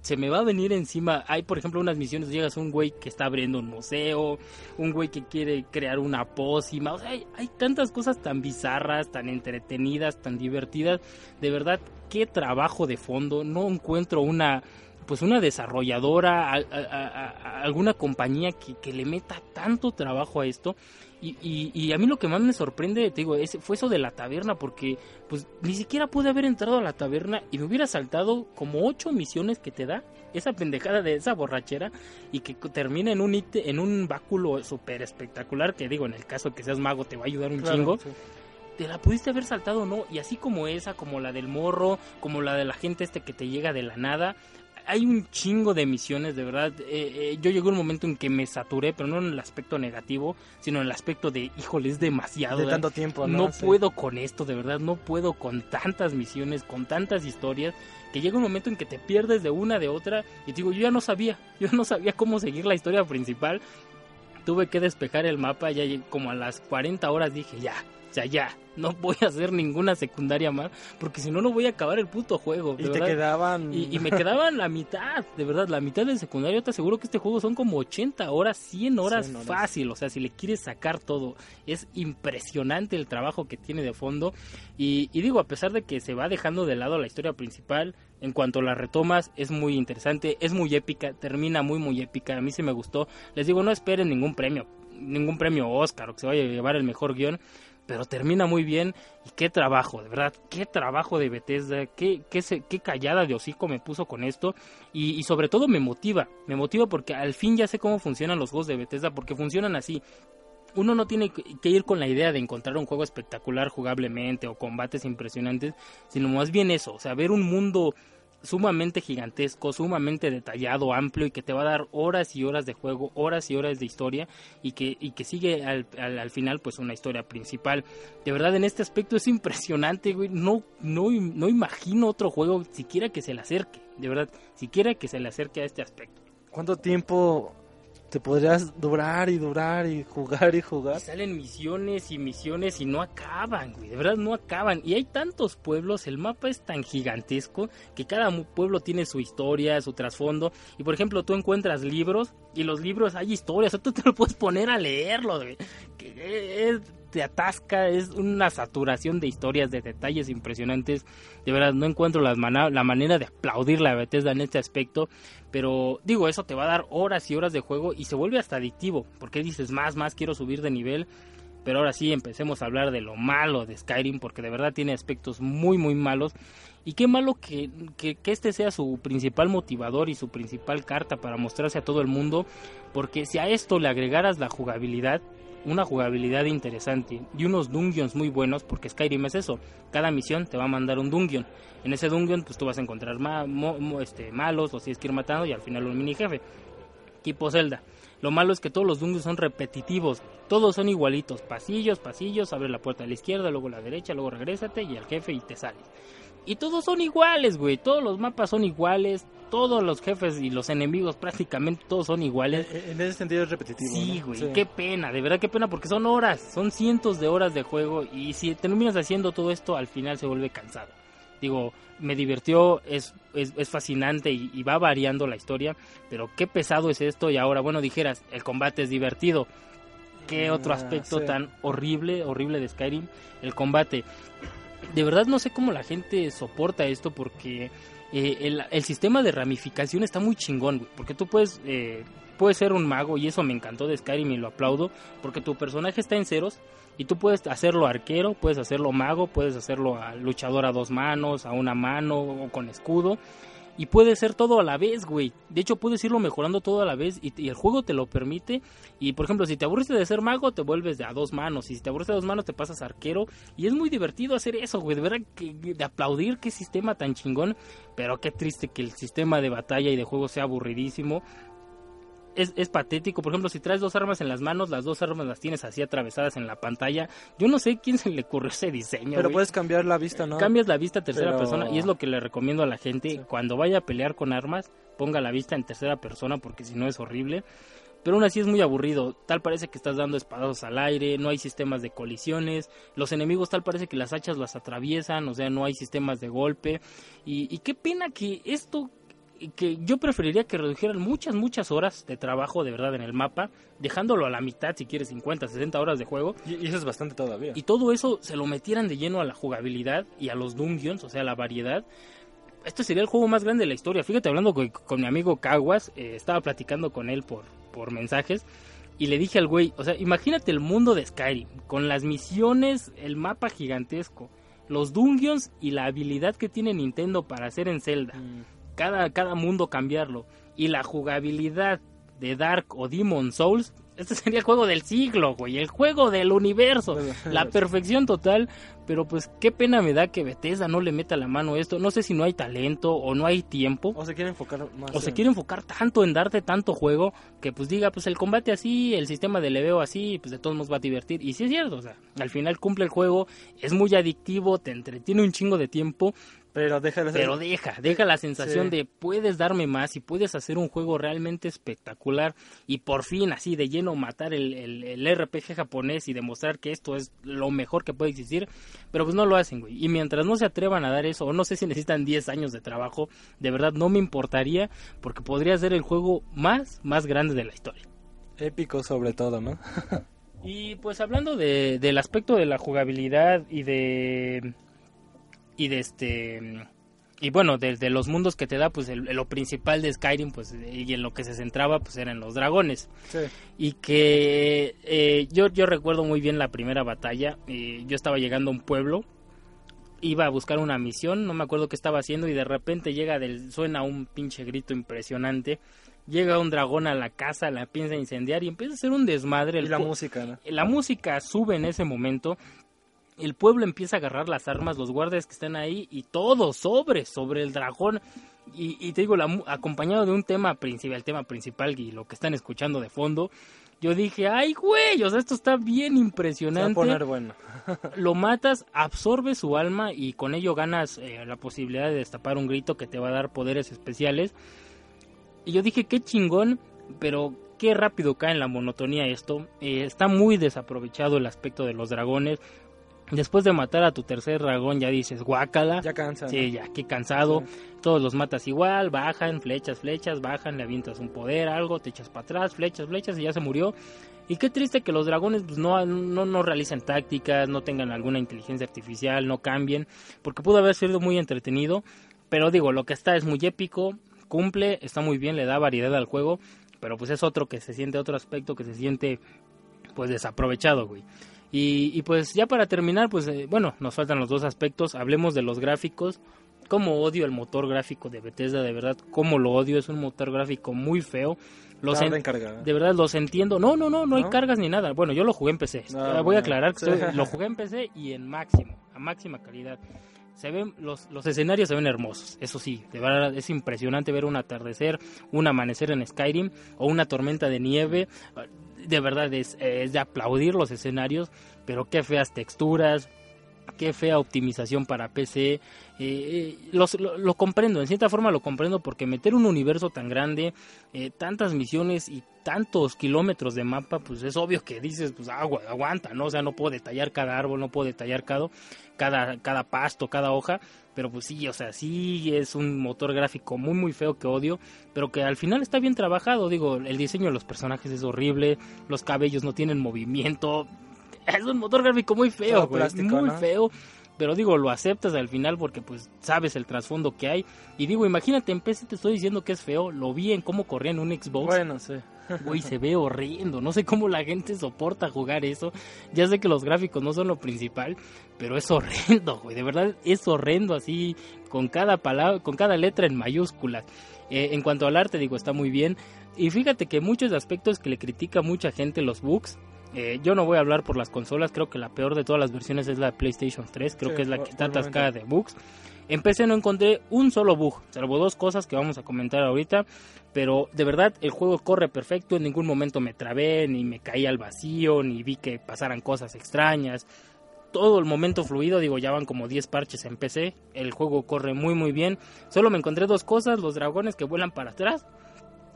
se me va a venir encima. Hay, por ejemplo, unas misiones, llegas a un güey que está abriendo un museo, un güey que quiere crear una pócima, o sea, hay, hay tantas cosas tan bizarras, tan entretenidas, tan divertidas. De verdad, qué trabajo de fondo. No encuentro una pues una desarrolladora, a, a, a, alguna compañía que, que, le meta tanto trabajo a esto. Y, y, y, a mí lo que más me sorprende, te digo, es, fue eso de la taberna, porque pues ni siquiera pude haber entrado a la taberna y me hubiera saltado como ocho misiones que te da esa pendejada de esa borrachera y que termina en un en un báculo súper espectacular, que digo, en el caso que seas mago te va a ayudar un claro, chingo. Sí te la pudiste haber saltado no y así como esa como la del morro como la de la gente este que te llega de la nada hay un chingo de misiones, de verdad. Eh, eh, yo llegó un momento en que me saturé, pero no en el aspecto negativo, sino en el aspecto de, híjole, es demasiado. De tanto tiempo, ¿no? No sí. puedo con esto, de verdad, no puedo con tantas misiones, con tantas historias, que llega un momento en que te pierdes de una, de otra, y te digo, yo ya no sabía, yo no sabía cómo seguir la historia principal. Tuve que despejar el mapa, ya como a las 40 horas dije, ya, sea, ya, no voy a hacer ninguna secundaria más, porque si no, no voy a acabar el puto juego. y te quedaban... Y, y, me quedaban la mitad, de verdad, la mitad del secundario. Te aseguro que este juego son como 80 horas, 100 horas, 100 horas. fácil. O sea, si le quieres sacar todo, es impresionante el trabajo que tiene de fondo. Y, y digo, a pesar de que se va dejando de lado la historia principal, en cuanto la retomas, es muy interesante, es muy épica, termina muy, muy épica. A mí sí me gustó. Les digo, no esperen ningún premio, ningún premio Oscar o que se vaya a llevar el mejor guion pero termina muy bien y qué trabajo, de verdad, qué trabajo de Bethesda, qué, qué, qué callada de hocico me puso con esto y, y, sobre todo me motiva, me motiva porque al fin ya sé cómo funcionan los juegos de Bethesda porque funcionan así. Uno no tiene que ir con la idea de encontrar un juego espectacular jugablemente o combates impresionantes, sino más bien eso, o sea, ver un mundo sumamente gigantesco, sumamente detallado, amplio y que te va a dar horas y horas de juego, horas y horas de historia y que, y que sigue al, al, al final pues una historia principal. De verdad en este aspecto es impresionante, güey. No, no, no imagino otro juego siquiera que se le acerque, de verdad, siquiera que se le acerque a este aspecto. ¿Cuánto tiempo te podrías durar y durar y jugar y jugar. Salen misiones y misiones y no acaban, güey. De verdad no acaban. Y hay tantos pueblos, el mapa es tan gigantesco que cada pueblo tiene su historia, su trasfondo. Y por ejemplo, tú encuentras libros y los libros hay historias. O tú te lo puedes poner a leerlo, güey. Que es, te atasca, es una saturación de historias, de detalles impresionantes. De verdad, no encuentro man la manera de aplaudir la Bethesda en este aspecto. Pero digo, eso te va a dar horas y horas de juego y se vuelve hasta adictivo. Porque dices, más, más, quiero subir de nivel. Pero ahora sí, empecemos a hablar de lo malo de Skyrim, porque de verdad tiene aspectos muy, muy malos. Y qué malo que, que, este sea su principal motivador y su principal carta para mostrarse a todo el mundo, porque si a esto le agregaras la jugabilidad, una jugabilidad interesante y unos dungeons muy buenos, porque Skyrim es eso, cada misión te va a mandar un dungeon. En ese dungeon pues tú vas a encontrar ma este, malos, los tienes que ir matando y al final un mini jefe. Tipo Zelda. Lo malo es que todos los dungeons son repetitivos, todos son igualitos, pasillos, pasillos, abre la puerta a la izquierda, luego a la derecha, luego regrésate y al jefe y te sales. Y todos son iguales, güey. Todos los mapas son iguales. Todos los jefes y los enemigos prácticamente todos son iguales. En ese sentido es repetitivo. Sí, ¿no? güey. Sí. Qué pena, de verdad qué pena porque son horas. Son cientos de horas de juego. Y si terminas haciendo todo esto, al final se vuelve cansado. Digo, me divirtió, es, es, es fascinante y, y, va variando la historia. Pero qué pesado es esto. Y ahora, bueno, dijeras, el combate es divertido. Qué otro aspecto sí. tan horrible, horrible de Skyrim. El combate de verdad no sé cómo la gente soporta esto porque eh, el, sistema de ramificación está muy chingón, güey, porque tú puedes, eh, puedes ser un mago y eso me encantó de Skyrim y lo aplaudo, porque tu personaje está en ceros y tú puedes hacerlo arquero, puedes hacerlo mago, puedes hacerlo a luchador a dos manos, a una mano o con escudo. Y puede ser todo a la vez, güey. De hecho, puedes irlo mejorando todo a la vez y, el juego te lo permite. Y por ejemplo, si te aburriste de ser mago, te vuelves de a dos manos. Y si te aburriste de dos manos, te pasas arquero. Y es muy divertido hacer eso, güey. De verdad, que, de aplaudir qué sistema tan chingón. Pero qué triste que el sistema de batalla y de juego sea aburridísimo. Es, es patético. Por ejemplo, si traes dos armas en las manos, las dos armas las tienes así atravesadas en la pantalla. Yo no sé quién se le ocurrió ese diseño. Pero puedes cambiar la vista, ¿no? Cambias la vista a tercera Pero- persona y es lo que le recomiendo a la gente. Sí. Cuando vaya a pelear con armas, ponga la vista en tercera persona porque si no es horrible. Pero aún así es muy aburrido. Tal parece que estás dando espadazos al aire, no hay sistemas de colisiones. Los enemigos tal parece que las hachas las atraviesan, o sea, no hay sistemas de golpe. Y, y qué pena que esto, que yo preferiría que redujeran muchas, muchas horas de trabajo de verdad en el mapa, dejándolo a la mitad si quieres 50, 60 horas de juego. Y, eso es bastante todavía. Y todo eso se lo metieran de lleno a la jugabilidad y a los dungeons, o sea, a la variedad. Este sería el juego más grande de la historia. Fíjate, hablando con, con mi amigo Caguas, eh, estaba platicando con él por, por mensajes. Y le dije al güey, o sea, imagínate el mundo de Skyrim, con las misiones, el mapa gigantesco, los dungeons y la habilidad que tiene Nintendo para hacer en Zelda Mm. Cada, cada mundo cambiarlo. Y la jugabilidad de Dark o Demon Souls, este sería el juego del siglo, güey, el juego del universo, la perfección total. Pero pues qué pena me da que Bethesda no le meta la mano a esto. No sé si no hay talento o no hay tiempo. O se quiere enfocar más. O se quiere enfocar tanto en darte tanto juego que pues diga, pues el combate así, el sistema de leveo así, pues de todos nos va a divertir. Y sí es cierto, o sea, al final cumple el juego, es muy adictivo, te entretiene un chingo de tiempo, Pero pero deja, deja la sensación Sí. de puedes darme más y puedes hacer un juego realmente espectacular y por fin así de lleno matar el, el, el RPG japonés y demostrar que esto es lo mejor que puede existir, pero pues no lo hacen, güey. Y mientras no se atrevan a dar eso, o no sé si necesitan 10 años de trabajo, de verdad no me importaría porque podría ser el juego más, más grande de la historia. Épico sobre todo, ¿no? Y pues hablando de, del aspecto de la jugabilidad y de y de este y bueno de, de los mundos que te da pues el- lo principal de Skyrim pues y en lo que se centraba pues eran los dragones Sí. y que eh, yo yo recuerdo muy bien la primera batalla eh, yo estaba llegando a un pueblo iba a buscar una misión no me acuerdo qué estaba haciendo y de repente llega del suena un pinche grito impresionante llega un dragón a la casa la piensa incendiar y empieza a hacer un desmadre Y la música, ¿no? la música sube en ese momento. El pueblo empieza a agarrar las armas, los guardias que están ahí y todo sobre, sobre el dragón. Y, y te digo, la acompañado de un tema principal, el tema principal y lo que están escuchando de fondo. Yo dije, ay, güey, o sea, esto está bien Se va a impresionante poner bueno. lo matas, absorbe su alma y con ello ganas eh, la posibilidad de destapar un grito que te va a dar poderes especiales. Y yo dije, qué chingón, pero qué rápido cae en la monotonía esto. Eh, está muy desaprovechado el aspecto de los dragones. Después de matar a tu tercer dragón ya dices, guácala. Ya cansa. ¿no? Sí, ya, qué cansado. Todos los matas igual, bajan, flechas, flechas, bajan, le avientas un poder, algo, te echas para atrás, flechas, flechas y ya se murió. Y qué triste que los dragones pues, no, no, no realicen tácticas, no tengan alguna inteligencia artificial, no cambien, porque pudo haber sido muy entretenido. Pero digo, lo que está es muy épico, cumple, está muy bien, le da variedad al juego, pero pues es otro que se siente, otro aspecto que se siente pues desaprovechado, güey. Y, y pues ya para terminar, pues eh, bueno, nos faltan los dos aspectos, hablemos de los gráficos. Cómo odio el motor gráfico de Bethesda, de verdad, cómo lo odio, es un motor gráfico muy feo. Los en- de verdad los entiendo. No, no, no, no hay cargas ni nada. Bueno, yo lo jugué en PC. Ah, Eh, Voy a aclarar que Sí. estoy- lo jugué en PC y en máximo, a máxima calidad. Se ven los, los escenarios se ven hermosos, eso sí, de verdad es impresionante ver un atardecer, un amanecer en Skyrim o una tormenta de nieve. De verdad es, es de aplaudir los escenarios, pero qué feas texturas, qué fea optimización para PC. eh, eh, los- lo, comprendo, en cierta forma lo comprendo porque meter un universo tan grande, eh, tantas misiones y tantos kilómetros de mapa, pues es obvio que dices, pues agua, aguanta, ¿no? O sea, no puedo detallar cada árbol, no puedo detallar cada, cada, cada pasto, cada hoja, pero pues sí, o sea, sí es un motor gráfico muy, muy feo que odio, pero que al final está bien trabajado, digo, el diseño de los personajes es horrible, los cabellos no tienen movimiento, es un motor gráfico muy feo, Todo güey, plástico, muy ¿no? feo. Pero digo, lo aceptas al final porque pues sabes el trasfondo que hay. Y digo, imagínate, en PC te estoy diciendo que es feo. Lo vi en cómo corría en un Xbox. Bueno, sí. Güey, se ve horrendo. No sé cómo la gente soporta jugar eso. Ya sé que los gráficos no son lo principal, pero es horrendo, güey. De verdad es horrendo así, con cada palabra, con cada letra en mayúsculas. Eh, en cuanto al arte, digo, está muy bien. Y fíjate que muchos aspectos que le critica mucha gente los bugs, Eh, yo no voy a hablar por las consolas, creo que la peor de todas las versiones es la PlayStation 3, creo Sí, que es la que está atascada de bugs. En PC no encontré un solo bug, salvo dos cosas que vamos a comentar ahorita, pero de verdad el juego corre perfecto, en ningún momento me trabé, ni me caí al vacío, ni vi que pasaran cosas extrañas. Todo el momento fluido, digo, ya van como 10 parches en PC, el juego corre muy muy bien. Solo me encontré dos cosas, los dragones que vuelan para atrás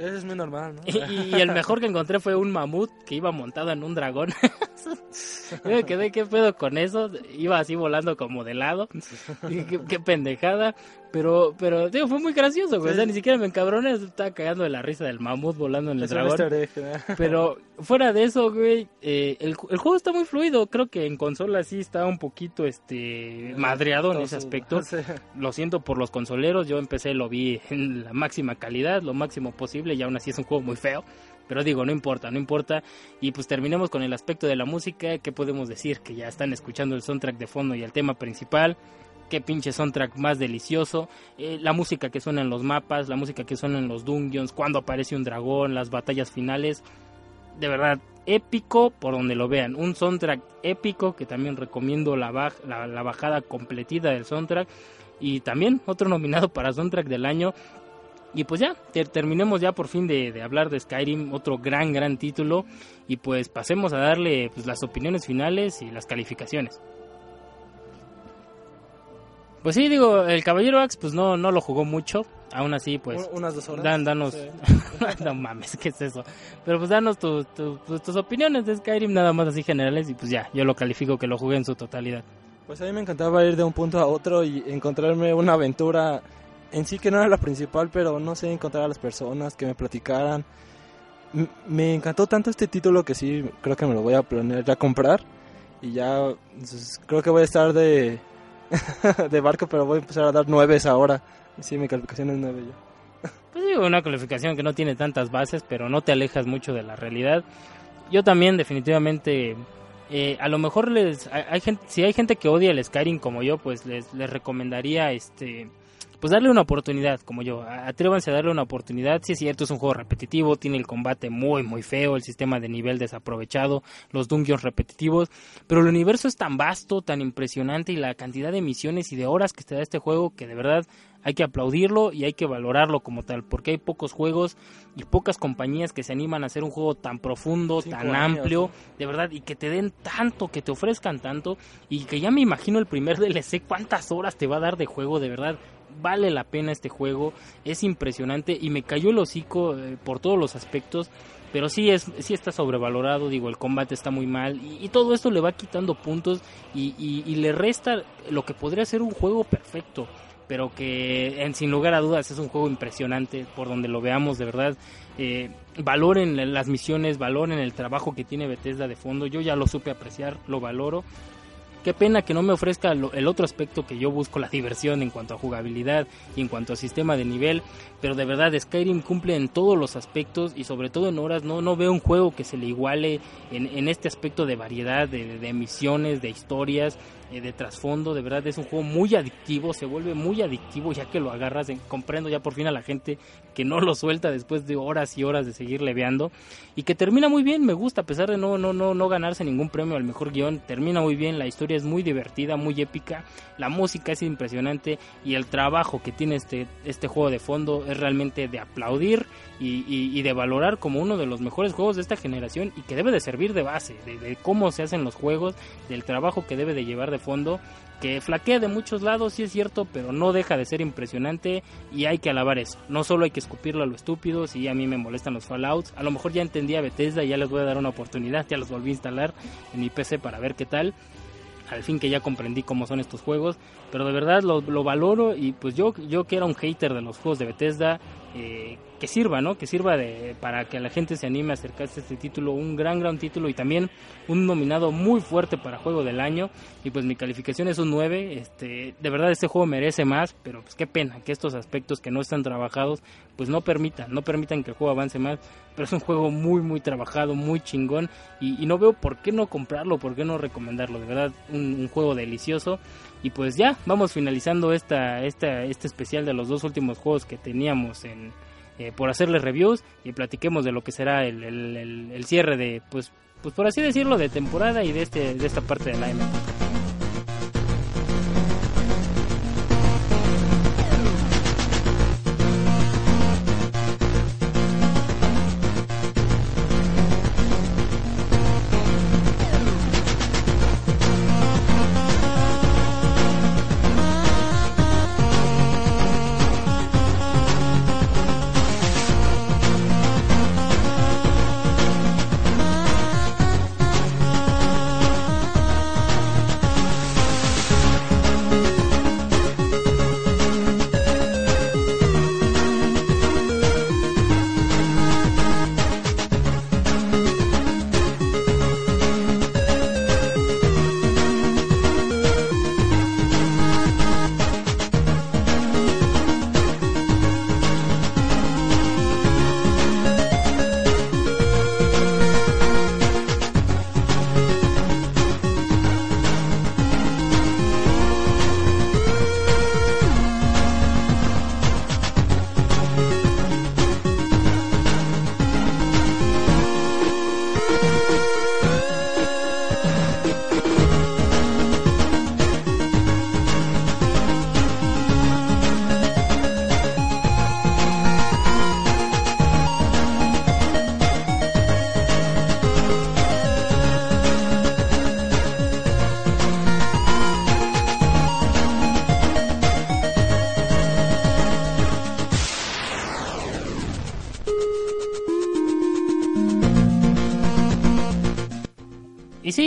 Eso es muy normal, ¿no? y, y el mejor que encontré fue un mamut que iba montado en un dragón. Yo me quedé, ¿qué pedo con eso? Iba así volando como de lado. Dije, qué, qué pendejada. Pero, pero, digo, fue muy gracioso, güey. O sea, ni siquiera me encabroné. Estaba cagando de la risa del mamut volando en el Es dragón. Pero fuera de eso, güey, eh, el, el juego está muy fluido. Creo que en consola sí está un poquito este madreado en ese aspecto. sí. Lo siento por los consoleros, yo empecé, lo vi en la máxima calidad, lo máximo posible, y aún así es un juego muy feo. Pero digo, no importa, no importa. Y pues terminemos con el aspecto de la música. ¿Qué podemos decir? Que ya están escuchando el soundtrack de fondo y el tema principal. Qué pinche soundtrack más delicioso. Eh, la música que suena en los mapas, la música que suena en los dungeons, cuando aparece un dragón, las batallas finales. De verdad, épico por donde lo vean. Un soundtrack épico que también recomiendo la, la, bajada completita del soundtrack. Y también otro nominado para soundtrack del año. Y pues ya, ter- terminemos ya por fin de, de hablar de Skyrim, otro gran, gran título. Y pues pasemos a darle pues, las opiniones finales y las calificaciones. Pues sí, digo, el Caballero Axe pues no, no lo jugó mucho. Aún así, pues Un- Unas dos horas. Dan, danos. Sí. no mames, ¿qué es eso? Pero pues danos tu- tu- tu- tus opiniones de Skyrim, nada más así generales. Y pues ya, yo lo califico que lo jugué en su totalidad. Pues a mí me encantaba ir de un punto a otro y encontrarme una aventura en sí que no era la principal, pero no sé, encontrar a las personas que me platicaran. M- me encantó tanto este título que sí, creo que me lo voy a planear ya comprar. Y ya, pues, creo que voy a estar de, de barco, pero voy a empezar a dar nueves ahora. Sí, mi calificación es nueve ya. Pues digo, una calificación que no tiene tantas bases, pero no te alejas mucho de la realidad. Yo también, definitivamente, eh, a lo mejor les, hay, si hay gente que odia el Skyrim como yo, pues les, les recomendaría, este, pues darle una oportunidad, como yo. Atrévanse a darle una oportunidad. Sí es cierto, es un juego repetitivo, tiene el combate muy, muy feo, el sistema de nivel desaprovechado, los dungeons repetitivos, pero el universo es tan vasto, tan impresionante y la cantidad de misiones y de horas que te da este juego que de verdad hay que aplaudirlo y hay que valorarlo como tal, porque hay pocos juegos y pocas compañías que se animan a hacer un juego tan profundo, Cinco tan años, amplio, de verdad, y que te den tanto, que te ofrezcan tanto, y que ya me imagino el primer DLC, cuántas horas te va a dar de juego, de verdad. Vale la pena este juego, es impresionante y me cayó el hocico eh, por todos los aspectos, pero sí es sí está sobrevalorado, digo, el combate está muy mal y, y todo esto le va quitando puntos y, y- y le resta lo que podría ser un juego perfecto pero que en, sin lugar a dudas es un juego impresionante por donde lo veamos de verdad. Eh, valoren la- las misiones valoren el trabajo que tiene Bethesda de fondo. Yo ya lo supe apreciar lo valoro Qué pena que no me ofrezca el otro aspecto que yo busco, la diversión en cuanto a jugabilidad y en cuanto a sistema de nivel, pero de verdad Skyrim cumple en todos los aspectos y sobre todo en horas, no, no veo un juego que se le iguale en, en este aspecto de variedad, de, de misiones, de historias, eh, de trasfondo, de verdad es un juego muy adictivo, se vuelve muy adictivo ya que lo agarras, en- comprendo ya por fin a la gente que no lo suelta después de horas y horas de seguir leveando y que termina muy bien, me gusta, a pesar de no, no, no, no ganarse ningún premio al mejor guion, termina muy bien, la historia es muy divertida, muy épica, la música es impresionante y el trabajo que tiene este, este juego de fondo es realmente de aplaudir y, y- y de valorar como uno de los mejores juegos de esta generación y que debe de servir de base, de, de cómo se hacen los juegos, del trabajo que debe de llevar de fondo, que flaquea de muchos lados, sí es cierto, pero no deja de ser impresionante y hay que alabar eso. No solo hay que escupirlo a lo estúpido, si a mí me molestan los Fallouts, a lo mejor ya entendí a Bethesda ya les voy a dar una oportunidad, ya los volví a instalar en mi PC para ver qué tal. Al fin que ya comprendí cómo son estos juegos, pero de verdad lo, lo valoro y pues yo, yo que era un hater de los juegos de Bethesda, eh, que sirva, ¿no? Que sirva de, para que la gente se anime a acercarse a este título, un gran, gran título y también un nominado muy fuerte para juego del año. Y pues mi calificación es un 9, este, de verdad este juego merece más, pero pues qué pena que estos aspectos que no están trabajados pues no permitan, no permitan que el juego avance más, pero es un juego muy muy trabajado, muy chingón. Y, y no veo por qué no comprarlo, por qué no recomendarlo, de verdad un, un juego delicioso y pues ya vamos finalizando esta, esta, este especial de los dos últimos juegos que teníamos en, eh, por hacerles reviews y platiquemos de lo que será el, el- el- cierre de pues pues por así decirlo, de temporada y de, este, de esta parte del año. Y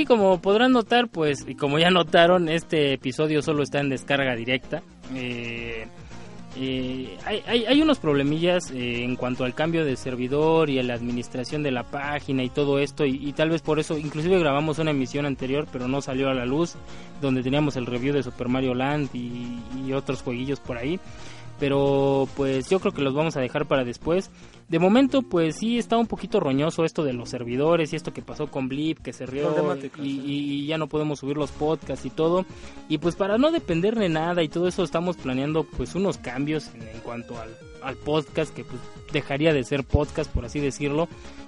como podrán notar, pues, y como ya notaron, este episodio solo está en descarga directa. Eh, eh, hay, hay, unos problemillas eh, en cuanto al cambio de servidor y a la administración de la página y todo esto y, y, tal vez por eso inclusive grabamos una emisión anterior pero no salió a la luz donde teníamos el review de Super Mario Land y, y otros jueguillos por ahí pero pues yo creo que los vamos a dejar para después. De momento, pues sí está un poquito roñoso esto de los servidores y esto que pasó con Blip, que se rió y, y, ya no podemos subir los podcasts y todo. Y pues para no depender de nada y todo eso estamos planeando pues unos cambios en, en cuanto al, al, podcast que pues dejaría de ser podcast por así decirlo.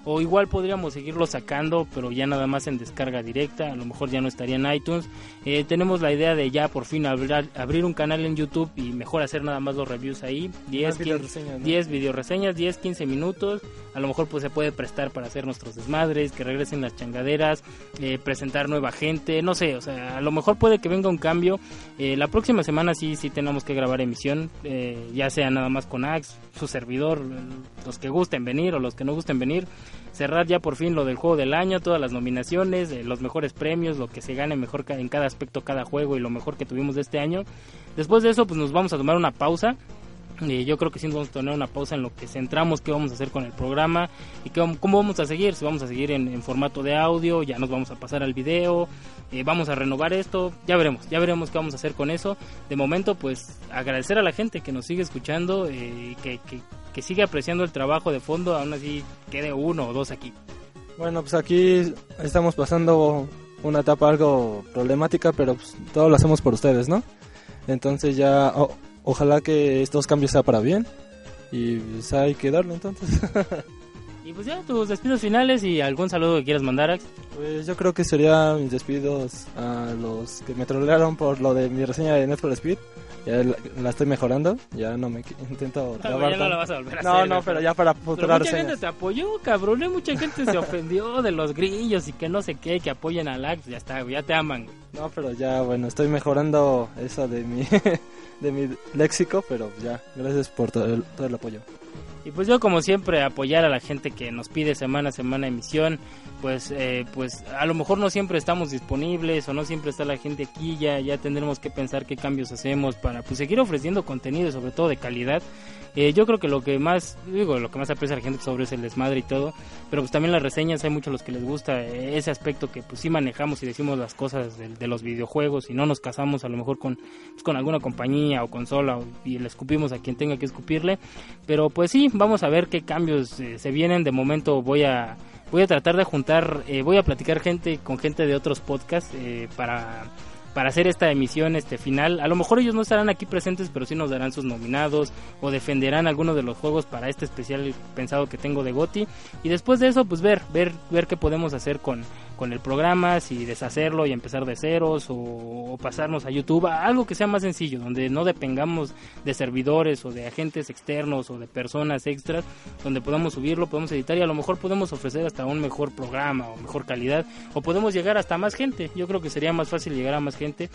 O igual podríamos seguirlo sacando, pero ya nada más en descarga directa. A lo mejor ya no estaría en iTunes. Eh, tenemos la idea de ya por fin abrir, abrir un canal en YouTube y mejor hacer nada más los reviews ahí. 10, 15, ¿no? 10 video reseñas, 10, 15 minutos. A lo mejor pues se puede prestar para hacer nuestros desmadres, que regresen las changaderas, eh, presentar nueva gente, no sé, o sea, a lo mejor puede que venga un cambio. Eh, la próxima semana sí, sí tenemos que grabar emisión, eh, ya sea nada más con Axe, su servidor, los que gusten venir o los que no gusten venir. Cerrar ya por fin lo del juego del año, todas las nominaciones, eh, los mejores premios, lo que se gane mejor en cada aspecto, cada juego y lo mejor que tuvimos de este año. Después de eso, pues nos vamos a tomar una pausa yo creo que sí vamos a tener una pausa en lo que centramos qué vamos a hacer con el programa y qué, cómo vamos a seguir, si vamos a seguir en, formato de audio, ya nos vamos a pasar al video, eh, vamos a renovar esto, ya veremos, ya veremos qué vamos a hacer con eso. De momento, pues agradecer a la gente que nos sigue escuchando, eh, que, que sigue apreciando el trabajo de fondo, aún así quede uno o dos aquí. Bueno, pues aquí estamos pasando una etapa algo problemática, pero pues, todo lo hacemos por ustedes, ¿no? Entonces ya... Ojalá que estos cambios sea para bien y pues hay que darle entonces. y pues ya, tus despidos finales y algún saludo que quieras mandar, Ax. Pues yo creo que serían mis despidos a los que me trolearon por lo de mi reseña de Net for Speed. Ya la, la, estoy mejorando, ya no me intento no, grabar. Ya no la vas a volver a no, hacer. No, no, pero ya para futuras Mucha gente te apoyó, cabrón, ¿eh? mucha gente se ofendió de los grillos y que no sé qué, que apoyen a Ax, ya está, ya te aman. Güey. No, pero ya, bueno, estoy mejorando eso de mi, de mi léxico, pero ya, gracias por todo el, todo el apoyo. Y pues yo como siempre apoyar a la gente que nos pide semana a semana emisión, pues eh, pues a lo mejor no siempre estamos disponibles o no siempre está la gente aquí, ya ya tendremos que pensar qué cambios hacemos para pues seguir ofreciendo contenido sobre todo de calidad. Eh, yo creo que lo que más digo, lo que más aprecia la gente sobre es el desmadre y todo, pero pues también las reseñas hay muchos los que les gusta eh, ese aspecto que pues sí manejamos y decimos las cosas de, de los videojuegos y no nos casamos a lo mejor con pues, con alguna compañía o consola y le escupimos a quien tenga que escupirle, pero pues sí, vamos a ver qué cambios eh, se vienen. De momento voy a voy a tratar de juntar, eh, voy a platicar gente con gente de otros podcasts eh, para para hacer esta emisión este final. A lo mejor ellos no estarán aquí presentes, pero sí nos darán sus nominados o defenderán algunos de los juegos para este especial pensado que tengo de Goti. Y después de eso, pues ver, ver, ver qué podemos hacer con, con el programa, si deshacerlo y empezar de ceros o, o pasarnos a YouTube, algo que sea más sencillo, donde no dependamos de servidores o de agentes externos o de personas extras, donde podamos subirlo, podemos editar y a lo mejor podemos ofrecer hasta un mejor programa o mejor calidad o podemos llegar hasta más gente. Yo creo que sería más fácil llegar a más gente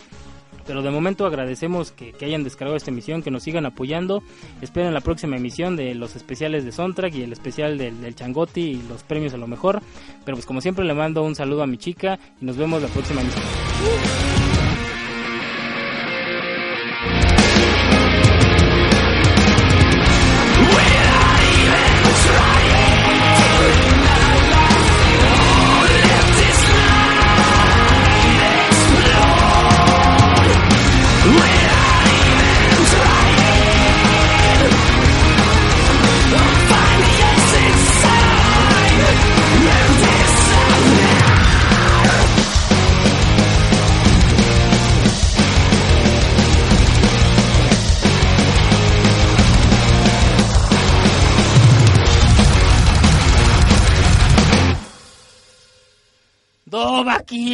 pero de momento agradecemos que, hayan descargado esta emisión, que nos sigan apoyando. Esperen la próxima emisión de los especiales de Soundtrack y el especial del, del Changotti y los premios a lo mejor. Pero pues como siempre le mando un saludo a mi chica y nos vemos la próxima emisión. gehen